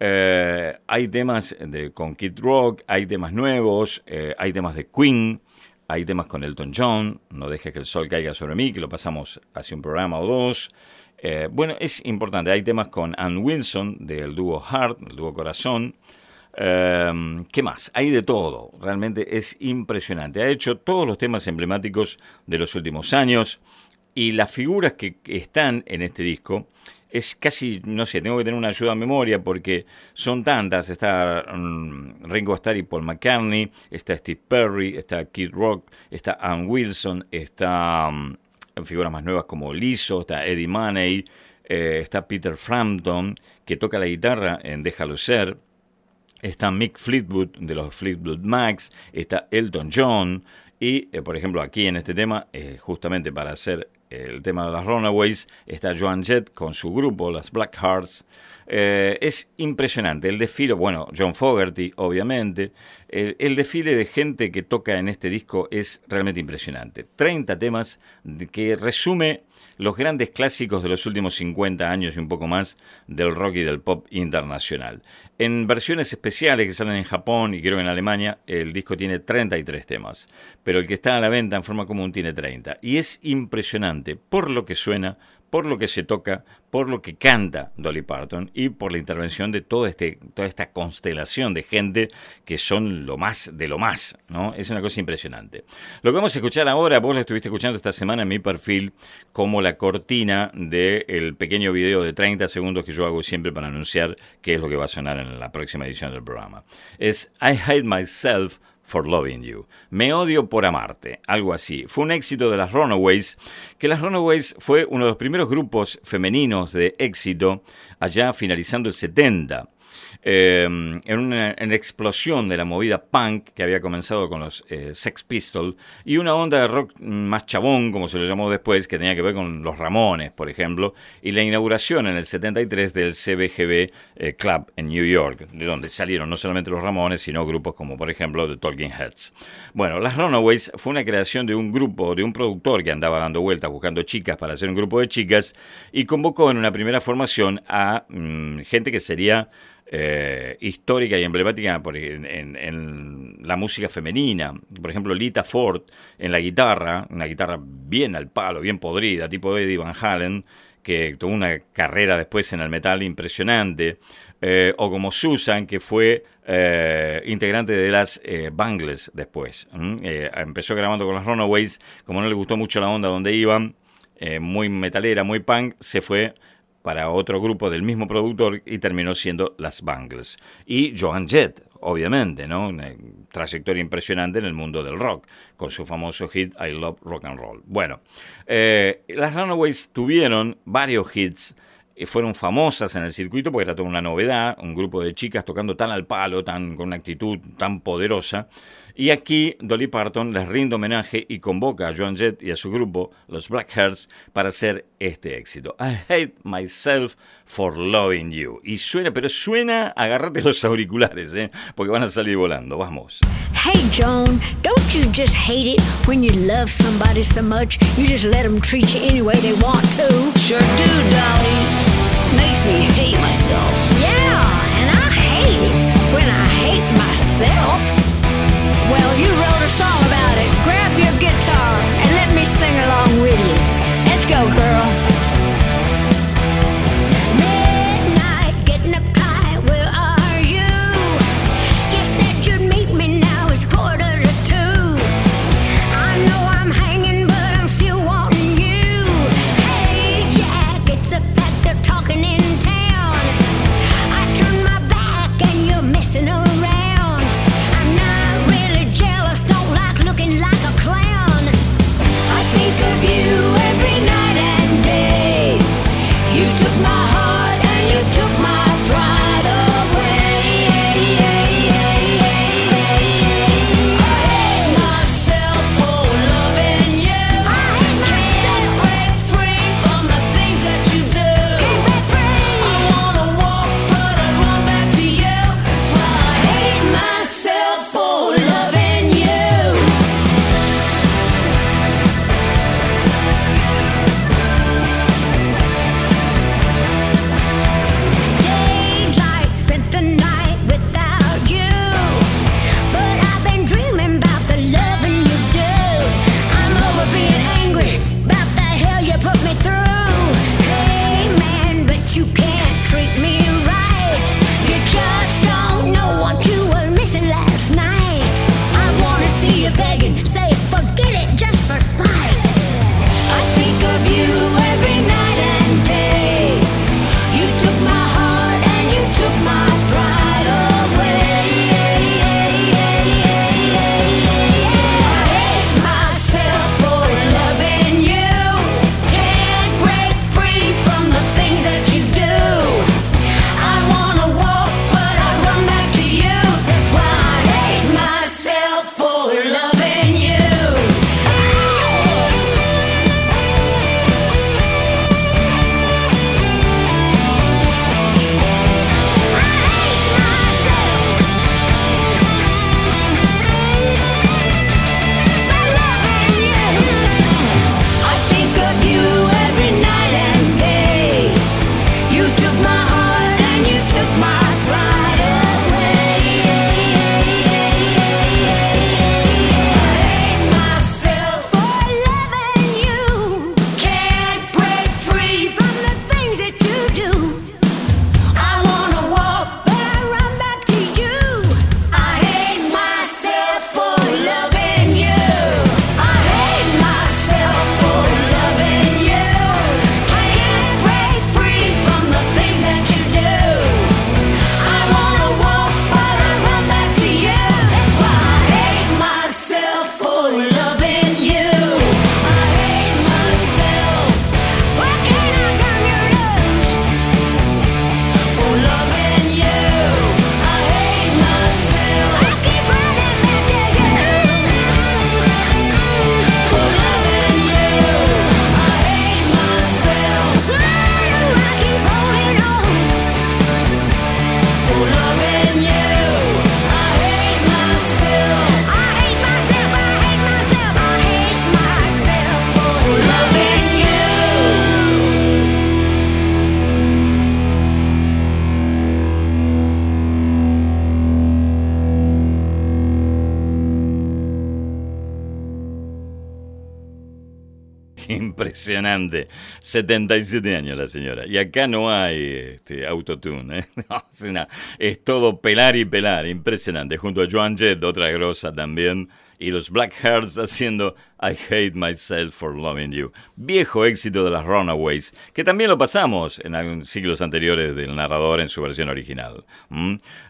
Eh, hay temas de, con Kid Rock, hay temas nuevos, eh, hay temas de Queen, hay temas con Elton John, No dejes que el sol caiga sobre mí, que lo pasamos hace un programa o dos. Bueno, es importante, hay temas con Ann Wilson del dúo Heart, el dúo Corazón. Eh, ¿Qué más? Hay de todo, realmente es impresionante. Ha hecho todos los temas emblemáticos de los últimos años y las figuras que están en este disco es casi, no sé, tengo que tener una ayuda a memoria porque son tantas. Está mm, Ringo Starr y Paul McCartney, está Steve Perry, está Kid Rock, está Ann Wilson, está mm, figuras más nuevas como Lizzo, está Eddie Money, eh, está Peter Frampton, que toca la guitarra en Déjalo Ser, está Mick Fleetwood de los Fleetwood Macs, está Elton John y, eh, por ejemplo, aquí en este tema, eh, justamente para hacer el tema de las Runaways, está Joan Jett con su grupo, las Black Hearts. Eh, es impresionante el desfile, bueno, John Fogerty, obviamente. El, el desfile de gente que toca en este disco es realmente impresionante. 30 temas que resume los grandes clásicos de los últimos 50 años y un poco más del rock y del pop internacional. En versiones especiales que salen en Japón y creo en Alemania, el disco tiene 33 temas, pero el que está a la venta en forma común tiene 30. Y es impresionante por lo que suena, por lo que se toca, por lo que canta Dolly Parton y por la intervención de este, toda esta constelación de gente que son lo más de lo más, ¿no? Es una cosa impresionante. Lo que vamos a escuchar ahora, vos lo estuviste escuchando esta semana en mi perfil como la cortina del pequeño video de 30 segundos que yo hago siempre para anunciar qué es lo que va a sonar en la próxima edición del programa. Es I Hate Myself for Loving You. Me odio por amarte, algo así. Fue un éxito de las Runaways, que las Runaways fue uno de los primeros grupos femeninos de éxito allá finalizando el 70. Eh, en una explosión de la movida punk que había comenzado con los eh, Sex Pistols y una onda de rock más chabón, como se lo llamó después, que tenía que ver con los Ramones, por ejemplo, y la inauguración en el 73 del CBGB eh, Club en New York, de donde salieron no solamente los Ramones, sino grupos como, por ejemplo, The Talking Heads. Bueno, las Runaways fue una creación de un grupo, de un productor que andaba dando vueltas buscando chicas para hacer un grupo de chicas y convocó en una primera formación a mm, gente que sería eh, histórica y emblemática por, en, la música femenina. Por ejemplo, Lita Ford en la guitarra, una guitarra bien al palo, bien podrida, tipo Eddie Van Halen, que tuvo una carrera después en el metal impresionante. Eh, o como Susan, que fue eh, integrante de las Bangles después. Empezó grabando con las Runaways, como no le gustó mucho la onda donde iban, muy metalera, muy punk, se fue para otro grupo del mismo productor y terminó siendo Las Bangles. Y Joan Jett, obviamente, ¿no? Una trayectoria impresionante en el mundo del rock, con su famoso hit I Love Rock and Roll. Bueno, eh, las Runaways tuvieron varios hits fueron famosas en el circuito porque era toda una novedad, un grupo de chicas tocando tan al palo, tan con una actitud tan poderosa, y aquí Dolly Parton les rinde homenaje y convoca a Joan Jett y a su grupo, los Black Hearts, para hacer este éxito. I hate myself for loving you. Y suena, pero suena, agárrate los auriculares, ¿eh? porque van a salir volando. Vamos. Hey Joan, don't you just hate it when you love somebody so much? You just let them treat you any way they want to. Sure do, Dolly. Makes me hate myself. Yeah, and I hate it when I hate myself. Well, you wrote a song about it. Grab your guitar and let me sing along with you. Let's go, girl. Impresionante. 77 años la señora. Y acá no hay este, autotune. ¿eh? es, todo pelar y pelar. Impresionante. Junto a Joan Jett, otra grosa también. Y los Black Hearts haciendo I Hate Myself for Loving You. Viejo éxito de las Runaways, que también lo pasamos en siglos anteriores del narrador en su versión original.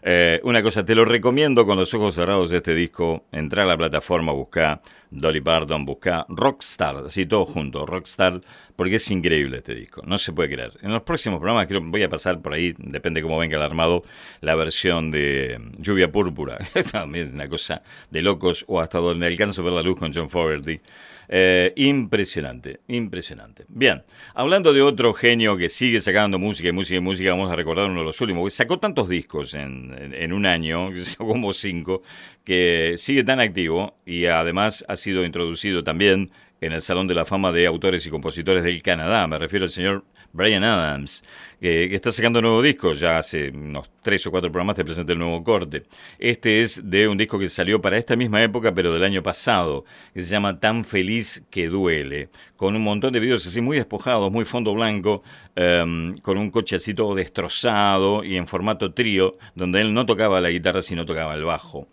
Eh, una cosa, te lo recomiendo con los ojos cerrados este disco. Entra a la plataforma, busca Dolly Parton, busca Rockstar, así todo junto, Rockstar, porque es increíble este disco, no se puede creer. En los próximos programas creo voy a pasar por ahí, depende cómo venga el armado, la versión de Lluvia Púrpura, también una cosa de locos, o hasta donde alcanzo ver la luz con John Fogerty. Eh, impresionante, impresionante. Bien, hablando de otro genio que sigue sacando música y música y música, vamos a recordar uno de los últimos, sacó tantos discos en, en- en un año, como cinco, que sigue tan activo y además ha sido introducido también en el Salón de la Fama de Autores y Compositores del Canadá. Me refiero al señor Brian Adams, que, está sacando nuevo disco. Ya hace unos tres o cuatro programas te presenté el nuevo corte. Este es de un disco que salió para esta misma época, pero del año pasado, que se llama Tan Feliz que Duele, con un montón de videos así muy despojados, muy fondo blanco, em, con un coche así todo destrozado y en formato trío, donde él no tocaba la guitarra, sino tocaba el bajo.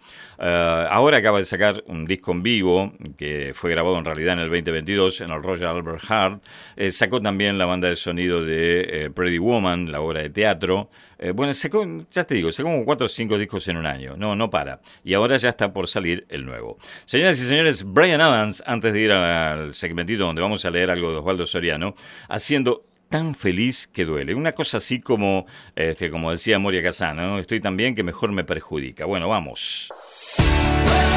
Eh, ahora acaba de sacar un disco en vivo que fue grabado en realidad en el 2022 en el Royal Albert Hart. Eh, sacó también la banda de sonido de eh, Pretty Woman, la obra de teatro. Eh, bueno, sacó, ya te digo, sacó como cuatro o cinco discos en un año. No, no para. Y ahora ya está por salir el nuevo. Señoras y señores, Brian Adams, antes de ir al segmentito donde vamos a leer algo de Osvaldo Soriano, haciendo tan feliz que duele. Una cosa así como, este, como decía Moria Casano, ¿no? estoy tan bien que mejor me perjudica. Bueno, vamos. Well,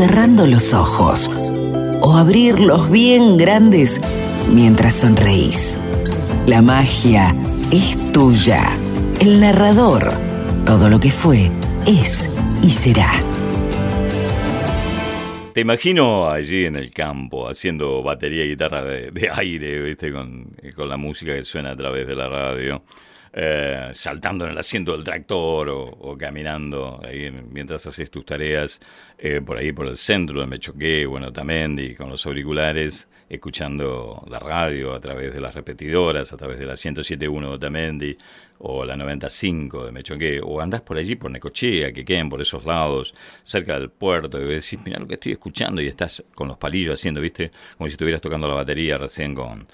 cerrando los ojos o abrirlos bien grandes mientras sonreís. La magia es tuya. El narrador. Todo lo que fue, es y será. Te imagino allí en el campo haciendo batería y guitarra de, aire, ¿viste? Con la música que suena a través de la radio. Eh, saltando en el asiento del tractor o, o caminando ahí en- mientras haces tus tareas eh, por ahí por el centro de Mechoqué, bueno, Tamendi, con los auriculares, escuchando la radio a través de las repetidoras, a través de la 107.1 de Tamendi o la 95 de Mechoqué, o andás por allí, por Necochea, que queden por esos lados, cerca del puerto, y decís, mira lo que estoy escuchando, y estás con los palillos haciendo, ¿viste? Como si estuvieras tocando la batería recién con,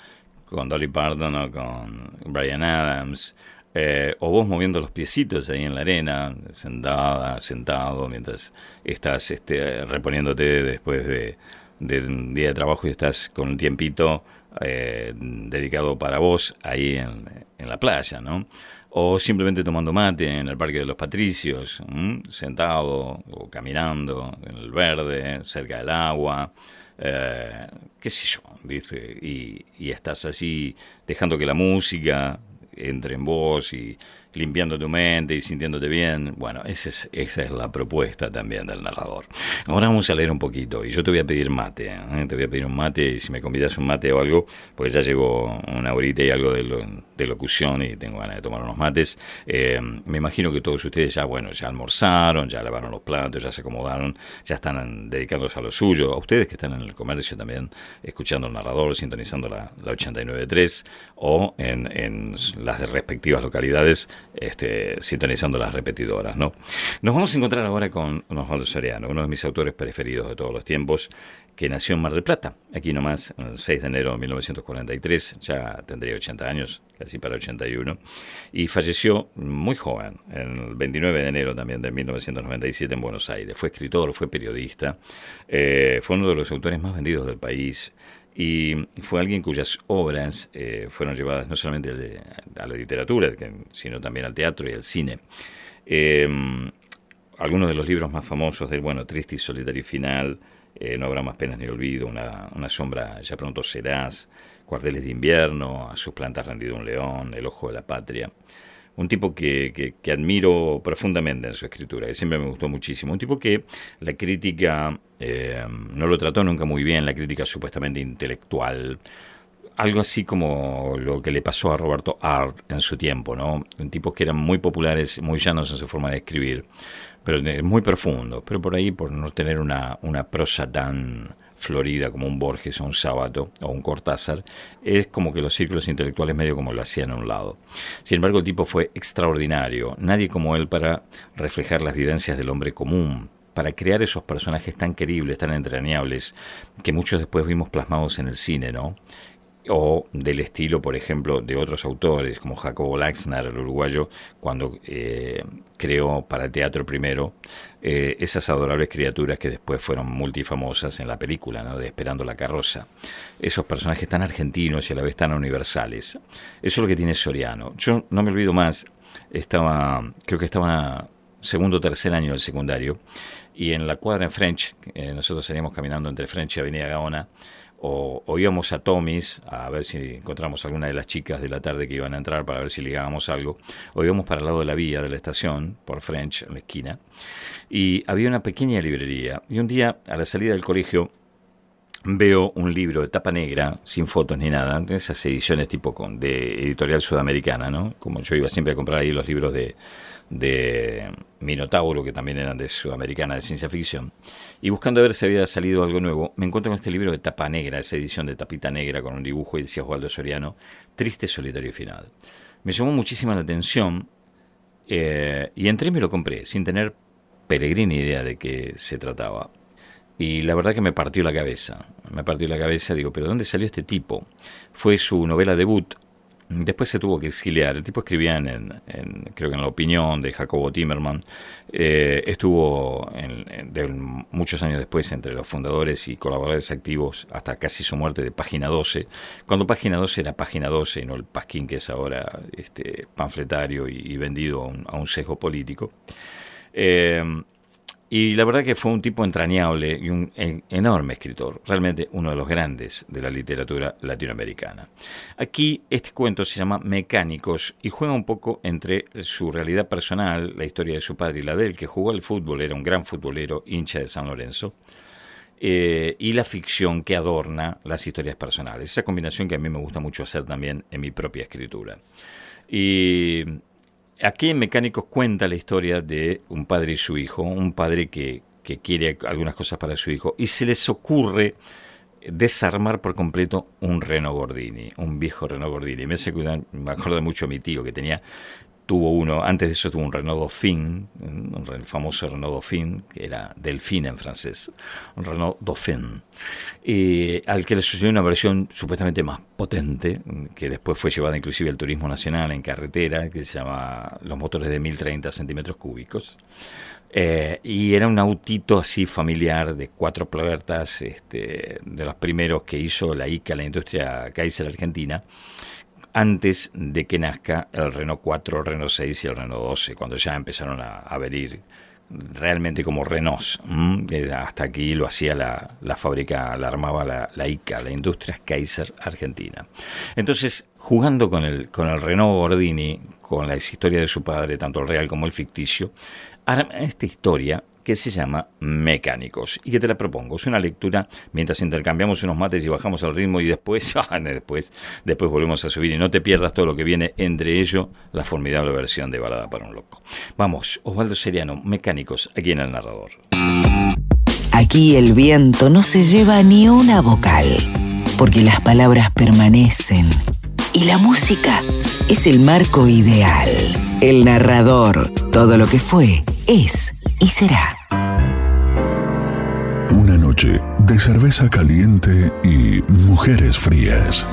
con Dolly Parton o con Brian Adams, eh, o vos moviendo los piecitos ahí en la arena, sentada, sentado, mientras estás este, reponiéndote después de, un día de trabajo y estás con un tiempito eh, dedicado para vos ahí en, la playa, ¿no? O simplemente tomando mate en el Parque de los Patricios, sentado o caminando en el verde, cerca del agua, eh, qué sé yo, ¿viste? Y, y estás así dejando que la música entre en vos y limpiando tu mente y sintiéndote bien. Bueno, esa es, esa es la propuesta también del narrador. Ahora vamos a leer un poquito y yo te voy a pedir mate. ¿eh? Te voy a pedir un mate y si me convidas un mate o algo, porque ya llevo una horita y algo de, lo- de locución y tengo ganas de tomar unos mates. Eh, me imagino que todos ustedes ya, bueno, ya almorzaron, ya lavaron los platos, ya se acomodaron, ya están dedicándose a lo suyo. A ustedes que están en el comercio también, escuchando el narrador, sintonizando la, la 89.3 o en, en las respectivas localidades, este, sintonizando las repetidoras, ¿no? Nos vamos a encontrar ahora con Osvaldo Soriano, uno de mis autores preferidos de todos los tiempos, que nació en Mar del Plata, aquí nomás, el 6 de enero de 1943, ya tendría 80 años, casi para 81, y falleció muy joven, el 29 de enero también de 1997 en Buenos Aires. Fue escritor, fue periodista, eh, fue uno de los autores más vendidos del país, y fue alguien cuyas obras eh, fueron llevadas no solamente de- a la literatura, sino también al teatro y al cine. Eh, algunos de los libros más famosos del bueno, Triste y Solitario Final, eh, No habrá más penas ni olvido, una, una sombra ya pronto serás, Cuarteles de invierno, A sus plantas rendido un león, El ojo de la patria. Un tipo que, que- admiro profundamente en su escritura, que siempre me gustó muchísimo. Un tipo que la crítica eh, no lo trató nunca muy bien, la crítica supuestamente intelectual, algo así como lo que le pasó a Roberto Art en su tiempo, ¿no? Tipos que eran muy populares, muy llanos en su forma de escribir, pero muy profundo, pero por ahí por no tener una, una prosa tan florida como un Borges o un Sábato o un Cortázar, es como que los círculos intelectuales medio como lo hacían a un lado. Sin embargo, el tipo fue extraordinario, nadie como él para reflejar las vivencias del hombre común, para crear esos personajes tan queribles, tan entrañables, que muchos después vimos plasmados en el cine, ¿no? O del estilo, por ejemplo, de otros autores, como Jacobo Laxner, el uruguayo, cuando eh, creó para teatro primero eh, esas adorables criaturas que después fueron multifamosas en la película, ¿no? de Esperando la carroza. Esos personajes tan argentinos y a la vez tan universales. Eso es lo que tiene Soriano. Yo no me olvido más, estaba, creo que estaba segundo o tercer año del secundario, y en la cuadra en French, nosotros salíamos caminando entre French y Avenida Gaona, o, íbamos a Tommy's a ver si encontramos alguna de las chicas de la tarde que iban a entrar para ver si ligábamos algo, o íbamos para el lado de la vía de la estación, por French, en la esquina, y había una pequeña librería. Y un día, a la salida del colegio, veo un libro de tapa negra, sin fotos ni nada, esas ediciones tipo con, de editorial sudamericana, ¿no? Como yo iba siempre a comprar ahí los libros de, de Minotauro, que también eran de Sudamericana de ciencia ficción, y buscando ver si había salido algo nuevo, me encuentro con este libro de tapa negra, esa edición de tapita negra con un dibujo, y decía Osvaldo Soriano, Triste Solitario Final. Me llamó muchísima la atención, eh, y entré y me lo compré, sin tener peregrina idea de qué se trataba. Y la verdad que me partió la cabeza. Me partió la cabeza, digo, ¿pero dónde salió este tipo? Fue su novela debut. Después se tuvo que exiliar. El tipo escribía en, creo que en La Opinión de Jacobo Timerman. Eh, estuvo muchos años después entre los fundadores y colaboradores activos hasta casi su muerte de Página 12. Cuando Página 12 era Página 12 y no el pasquín que es ahora este, panfletario y, vendido a un, a sesgo político. Eh, y la verdad que fue un tipo entrañable y un en- enorme escritor, realmente uno de los grandes de la literatura latinoamericana. Aquí este cuento se llama Mecánicos y juega un poco entre su realidad personal, la historia de su padre y la de él, que jugó al fútbol, era un gran futbolero, hincha de San Lorenzo, eh, y la ficción que adorna las historias personales. Esa combinación que a mí me gusta mucho hacer también en mi propia escritura. Y aquí en Mecánicos cuenta la historia de un padre y su hijo, un padre que, que quiere algunas cosas para su hijo, y se les ocurre desarmar por completo un Renault Gordini, un viejo Renault Gordini. Me, hace me acuerdo mucho de mi tío que tenía tuvo uno, antes de eso tuvo un Renault Dauphine, el famoso Renault Dauphine, que era Delfín en francés, un Renault Dauphin, eh, al que le sucedió una versión supuestamente más potente, que después fue llevada inclusive al turismo nacional en carretera, que se llama los motores de 1030 centímetros cúbicos. Eh, y era un autito así familiar de cuatro puertas, este, de los primeros que hizo la ICA, la industria Kaiser Argentina, antes de que nazca el Renault 4, el Renault 6 y el Renault 12, cuando ya empezaron a, venir realmente como Renault. Hasta aquí lo hacía la, la fábrica, la armaba la, ICA, la Industria Kaiser Argentina. Entonces, jugando con el, con el Renault Gordini, con la historia de su padre, tanto el real como el ficticio, esta historia que se llama Mecánicos y que te la propongo. Es una lectura mientras intercambiamos unos mates y bajamos el ritmo y después, después, después volvemos a subir y no te pierdas todo lo que viene, entre ello la formidable versión de Balada para un Loco. Vamos, Osvaldo Seriano, Mecánicos, aquí en el narrador. Aquí el viento no se lleva ni una vocal, porque las palabras permanecen y la música es el marco ideal. El narrador, todo lo que fue, es y será. Una noche de cerveza caliente y mujeres frías.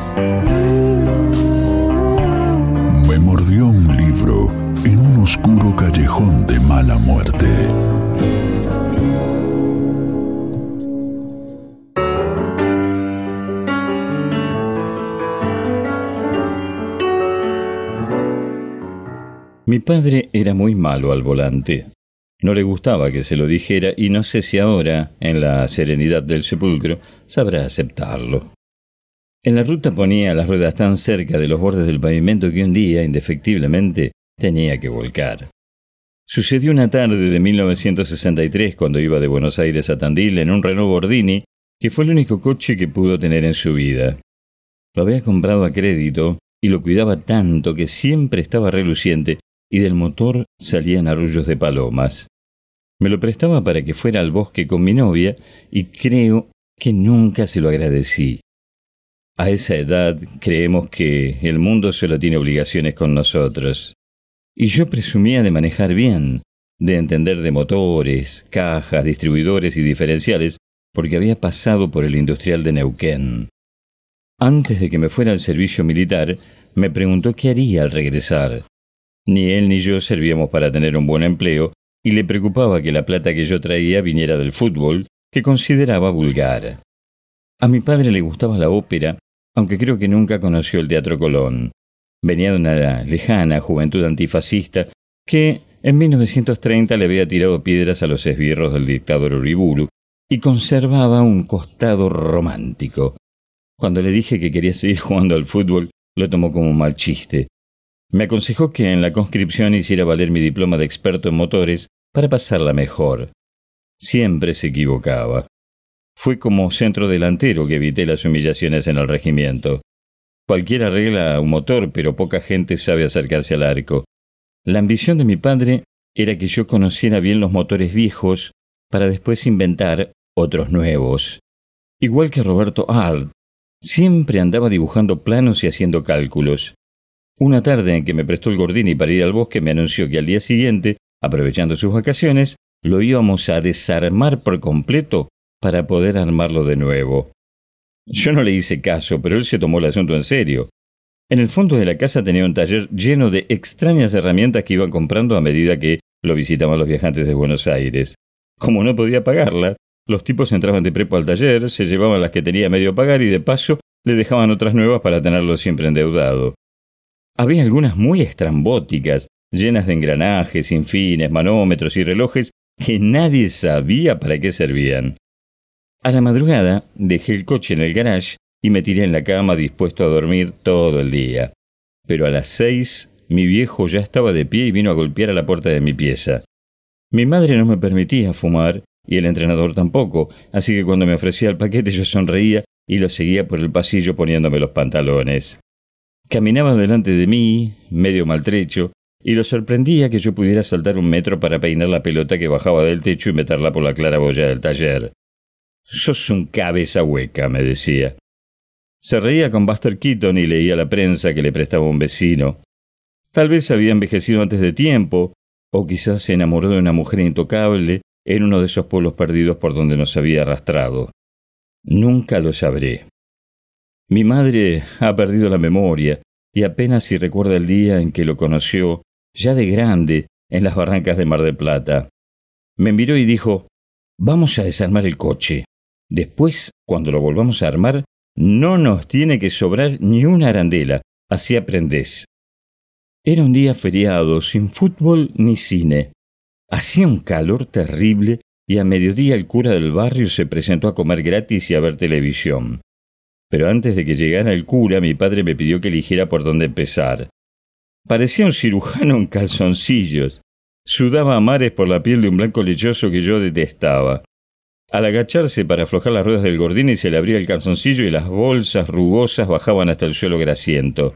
Me mordió un libro en un oscuro callejón de mala muerte. Mi padre era muy malo al volante. No le gustaba que se lo dijera y no sé si ahora, en la serenidad del sepulcro, sabrá aceptarlo. En la ruta ponía las ruedas tan cerca de los bordes del pavimento que un día, indefectiblemente, tenía que volcar. Sucedió una tarde de 1963 cuando iba de Buenos Aires a Tandil en un Renault Gordini, que fue el único coche que pudo tener en su vida. Lo había comprado a crédito y lo cuidaba tanto que siempre estaba reluciente y del motor salían arrullos de palomas. Me lo prestaba para que fuera al bosque con mi novia y creo que nunca se lo agradecí. A esa edad creemos que el mundo solo tiene obligaciones con nosotros. Y yo presumía de manejar bien, de entender de motores, cajas, distribuidores y diferenciales, porque había pasado por el industrial de Neuquén. Antes de que me fuera al servicio militar, me preguntó qué haría al regresar. Ni él ni yo servíamos para tener un buen empleo, y le preocupaba que la plata que yo traía viniera del fútbol, que consideraba vulgar. A mi padre le gustaba la ópera, aunque creo que nunca conoció el Teatro Colón. Venía de una lejana juventud antifascista que en 1930 le había tirado piedras a los esbirros del dictador Uriburu y conservaba un costado romántico. Cuando le dije que quería seguir jugando al fútbol, lo tomó como un mal chiste. Me aconsejó que en la conscripción hiciera valer mi diploma de experto en motores para pasarla mejor. Siempre se equivocaba. Fue como centro delantero que evité las humillaciones en el regimiento. Cualquiera arregla un motor, pero poca gente sabe acercarse al arco. La ambición de mi padre era que yo conociera bien los motores viejos para después inventar otros nuevos. Igual que Roberto Art, siempre andaba dibujando planos y haciendo cálculos. Una tarde en que me prestó el Gordini para ir al bosque me anunció que al día siguiente, aprovechando sus vacaciones, lo íbamos a desarmar por completo para poder armarlo de nuevo. Yo no le hice caso, pero él se tomó el asunto en serio. En el fondo de la casa tenía un taller lleno de extrañas herramientas que iban comprando a medida que lo visitaban los viajantes de Buenos Aires. Como no podía pagarla, los tipos entraban de prepo al taller, se llevaban las que tenía medio pagar y de paso le dejaban otras nuevas para tenerlo siempre endeudado. Había algunas muy estrambóticas, llenas de engranajes, infines, manómetros y relojes que nadie sabía para qué servían. A la madrugada dejé el coche en el garage y me tiré en la cama dispuesto a dormir todo el día. Pero a las seis mi viejo ya estaba de pie y vino a golpear a la puerta de mi pieza. Mi madre no me permitía fumar y el entrenador tampoco, así que cuando me ofrecía el paquete yo sonreía y lo seguía por el pasillo poniéndome los pantalones. Caminaba delante de mí, medio maltrecho, y lo sorprendía que yo pudiera saltar un metro para peinar la pelota que bajaba del techo y meterla por la claraboya del taller. Sos un cabeza hueca, me decía. Se reía con Buster Keaton y leía la prensa que le prestaba un vecino. Tal vez había envejecido antes de tiempo, o quizás se enamoró de una mujer intocable en uno de esos pueblos perdidos por donde nos había arrastrado. Nunca lo sabré. Mi madre ha perdido la memoria y apenas si recuerda el día en que lo conoció, ya de grande, en las barrancas de Mar del Plata. Me miró y dijo, Vamos a desarmar el coche. Después, cuando lo volvamos a armar, no nos tiene que sobrar ni una arandela, así aprendés. Era un día feriado, sin fútbol ni cine. Hacía un calor terrible y a mediodía el cura del barrio se presentó a comer gratis y a ver televisión. Pero antes de que llegara el cura, mi padre me pidió que eligiera por dónde empezar. Parecía un cirujano en calzoncillos. Sudaba a mares por la piel de un blanco lechoso que yo detestaba. Al agacharse para aflojar las ruedas del gordini se le abría el calzoncillo y las bolsas rugosas bajaban hasta el suelo grasiento.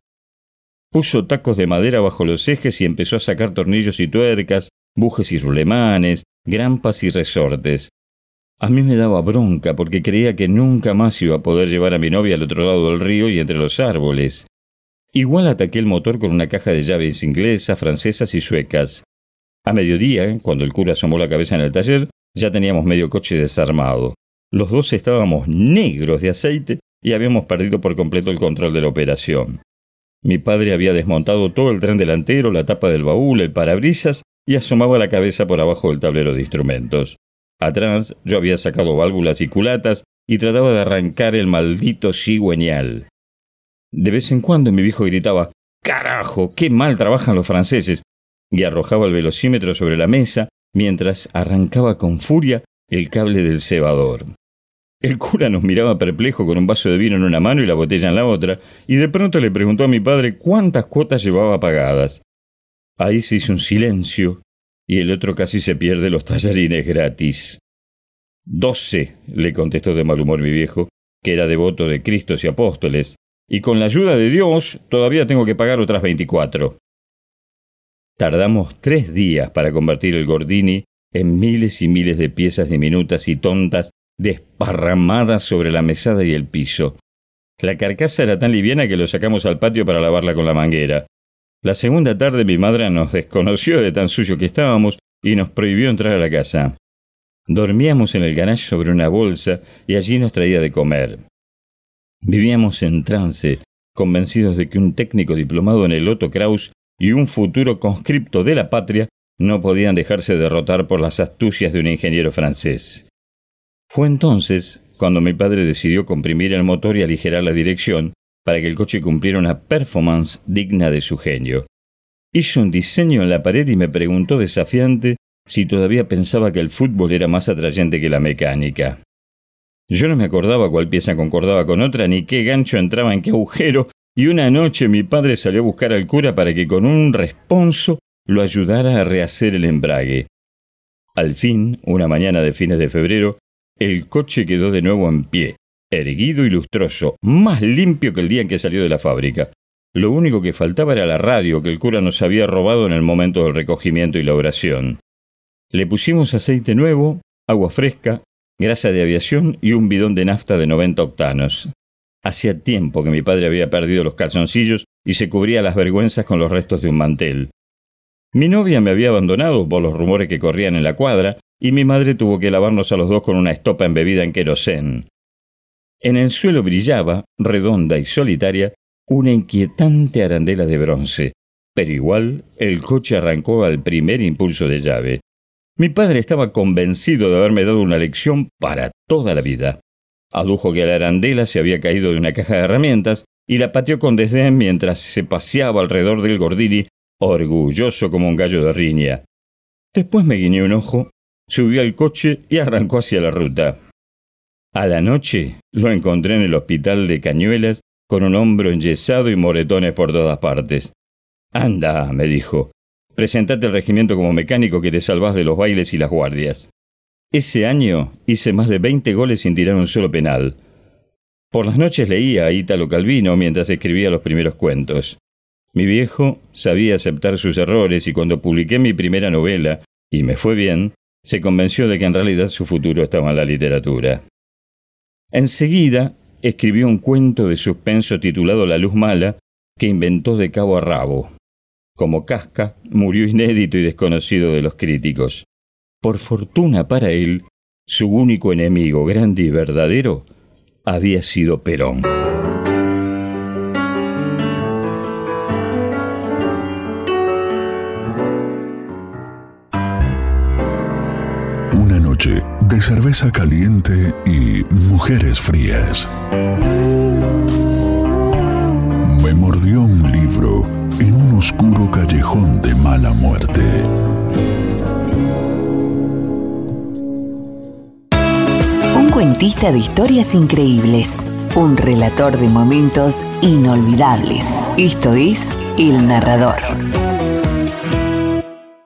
Puso tacos de madera bajo los ejes y empezó a sacar tornillos y tuercas, bujes y rulemanes, grampas y resortes. A mí me daba bronca porque creía que nunca más iba a poder llevar a mi novia al otro lado del río y entre los árboles. Igual ataqué el motor con una caja de llaves inglesas, francesas y suecas. A mediodía, cuando el cura asomó la cabeza en el taller, ya teníamos medio coche desarmado. Los dos estábamos negros de aceite y habíamos perdido por completo el control de la operación. Mi padre había desmontado todo el tren delantero, la tapa del baúl, el parabrisas y asomaba la cabeza por abajo del tablero de instrumentos. Atrás yo había sacado válvulas y culatas y trataba de arrancar el maldito cigüeñal. De vez en cuando mi viejo gritaba ¡Carajo! ¡Qué mal trabajan los franceses! y arrojaba el velocímetro sobre la mesa mientras arrancaba con furia el cable del cebador. El cura nos miraba perplejo con un vaso de vino en una mano y la botella en la otra, y de pronto le preguntó a mi padre cuántas cuotas llevaba pagadas. Ahí se hizo un silencio, y el otro casi se pierde los tallarines gratis. Doce, le contestó de mal humor mi viejo, que era devoto de Cristos y apóstoles, y con la ayuda de Dios todavía tengo que pagar otras veinticuatro. Tardamos tres días para convertir el Gordini en miles y miles de piezas diminutas y tontas desparramadas sobre la mesada y el piso. La carcasa era tan liviana que lo sacamos al patio para lavarla con la manguera. La segunda tarde mi madre nos desconoció de tan sucio que estábamos y nos prohibió entrar a la casa. Dormíamos en el garage sobre una bolsa y allí nos traía de comer. Vivíamos en trance, convencidos de que un técnico diplomado en el Otto Kraus y un futuro conscripto de la patria no podían dejarse derrotar por las astucias de un ingeniero francés. Fue entonces cuando mi padre decidió comprimir el motor y aligerar la dirección para que el coche cumpliera una performance digna de su genio. Hizo un diseño en la pared y me preguntó desafiante si todavía pensaba que el fútbol era más atrayente que la mecánica. Yo no me acordaba cuál pieza concordaba con otra, ni qué gancho entraba en qué agujero, y una noche mi padre salió a buscar al cura para que con un responso lo ayudara a rehacer el embrague. Al fin, una mañana de fines de febrero, el coche quedó de nuevo en pie, erguido y lustroso, más limpio que el día en que salió de la fábrica. Lo único que faltaba era la radio que el cura nos había robado en el momento del recogimiento y la oración. Le pusimos aceite nuevo, agua fresca, grasa de aviación y un bidón de nafta de 90 octanos. Hacía tiempo que mi padre había perdido los calzoncillos y se cubría las vergüenzas con los restos de un mantel. Mi novia me había abandonado por los rumores que corrían en la cuadra y mi madre tuvo que lavarnos a los dos con una estopa embebida en querosén. En el suelo brillaba, redonda y solitaria, una inquietante arandela de bronce, pero igual el coche arrancó al primer impulso de llave. Mi padre estaba convencido de haberme dado una lección para toda la vida. Adujo que la arandela se había caído de una caja de herramientas y la pateó con desdén mientras se paseaba alrededor del Gordini, orgulloso como un gallo de riña. Después me guiñó un ojo subió al coche y arrancó hacia la ruta. A la noche lo encontré en el hospital de Cañuelas con un hombro enyesado y moretones por todas partes. Anda, me dijo, presentate al regimiento como mecánico que te salvás de los bailes y las guardias. Ese año hice más de 20 goles sin tirar un solo penal. Por las noches leía a Ítalo Calvino mientras escribía los primeros cuentos. Mi viejo sabía aceptar sus errores y cuando publiqué mi primera novela, y me fue bien, se convenció de que en realidad su futuro estaba en la literatura. Enseguida escribió un cuento de suspenso titulado La luz mala, que inventó de cabo a rabo. Como Casca, murió inédito y desconocido de los críticos. Por fortuna para él, su único enemigo grande y verdadero había sido Perón. Una noche de cerveza caliente y mujeres frías. Me mordió un libro en un oscuro callejón de mala muerte. Un cuentista de historias increíbles. Un relator de momentos inolvidables. Esto es El Narrador.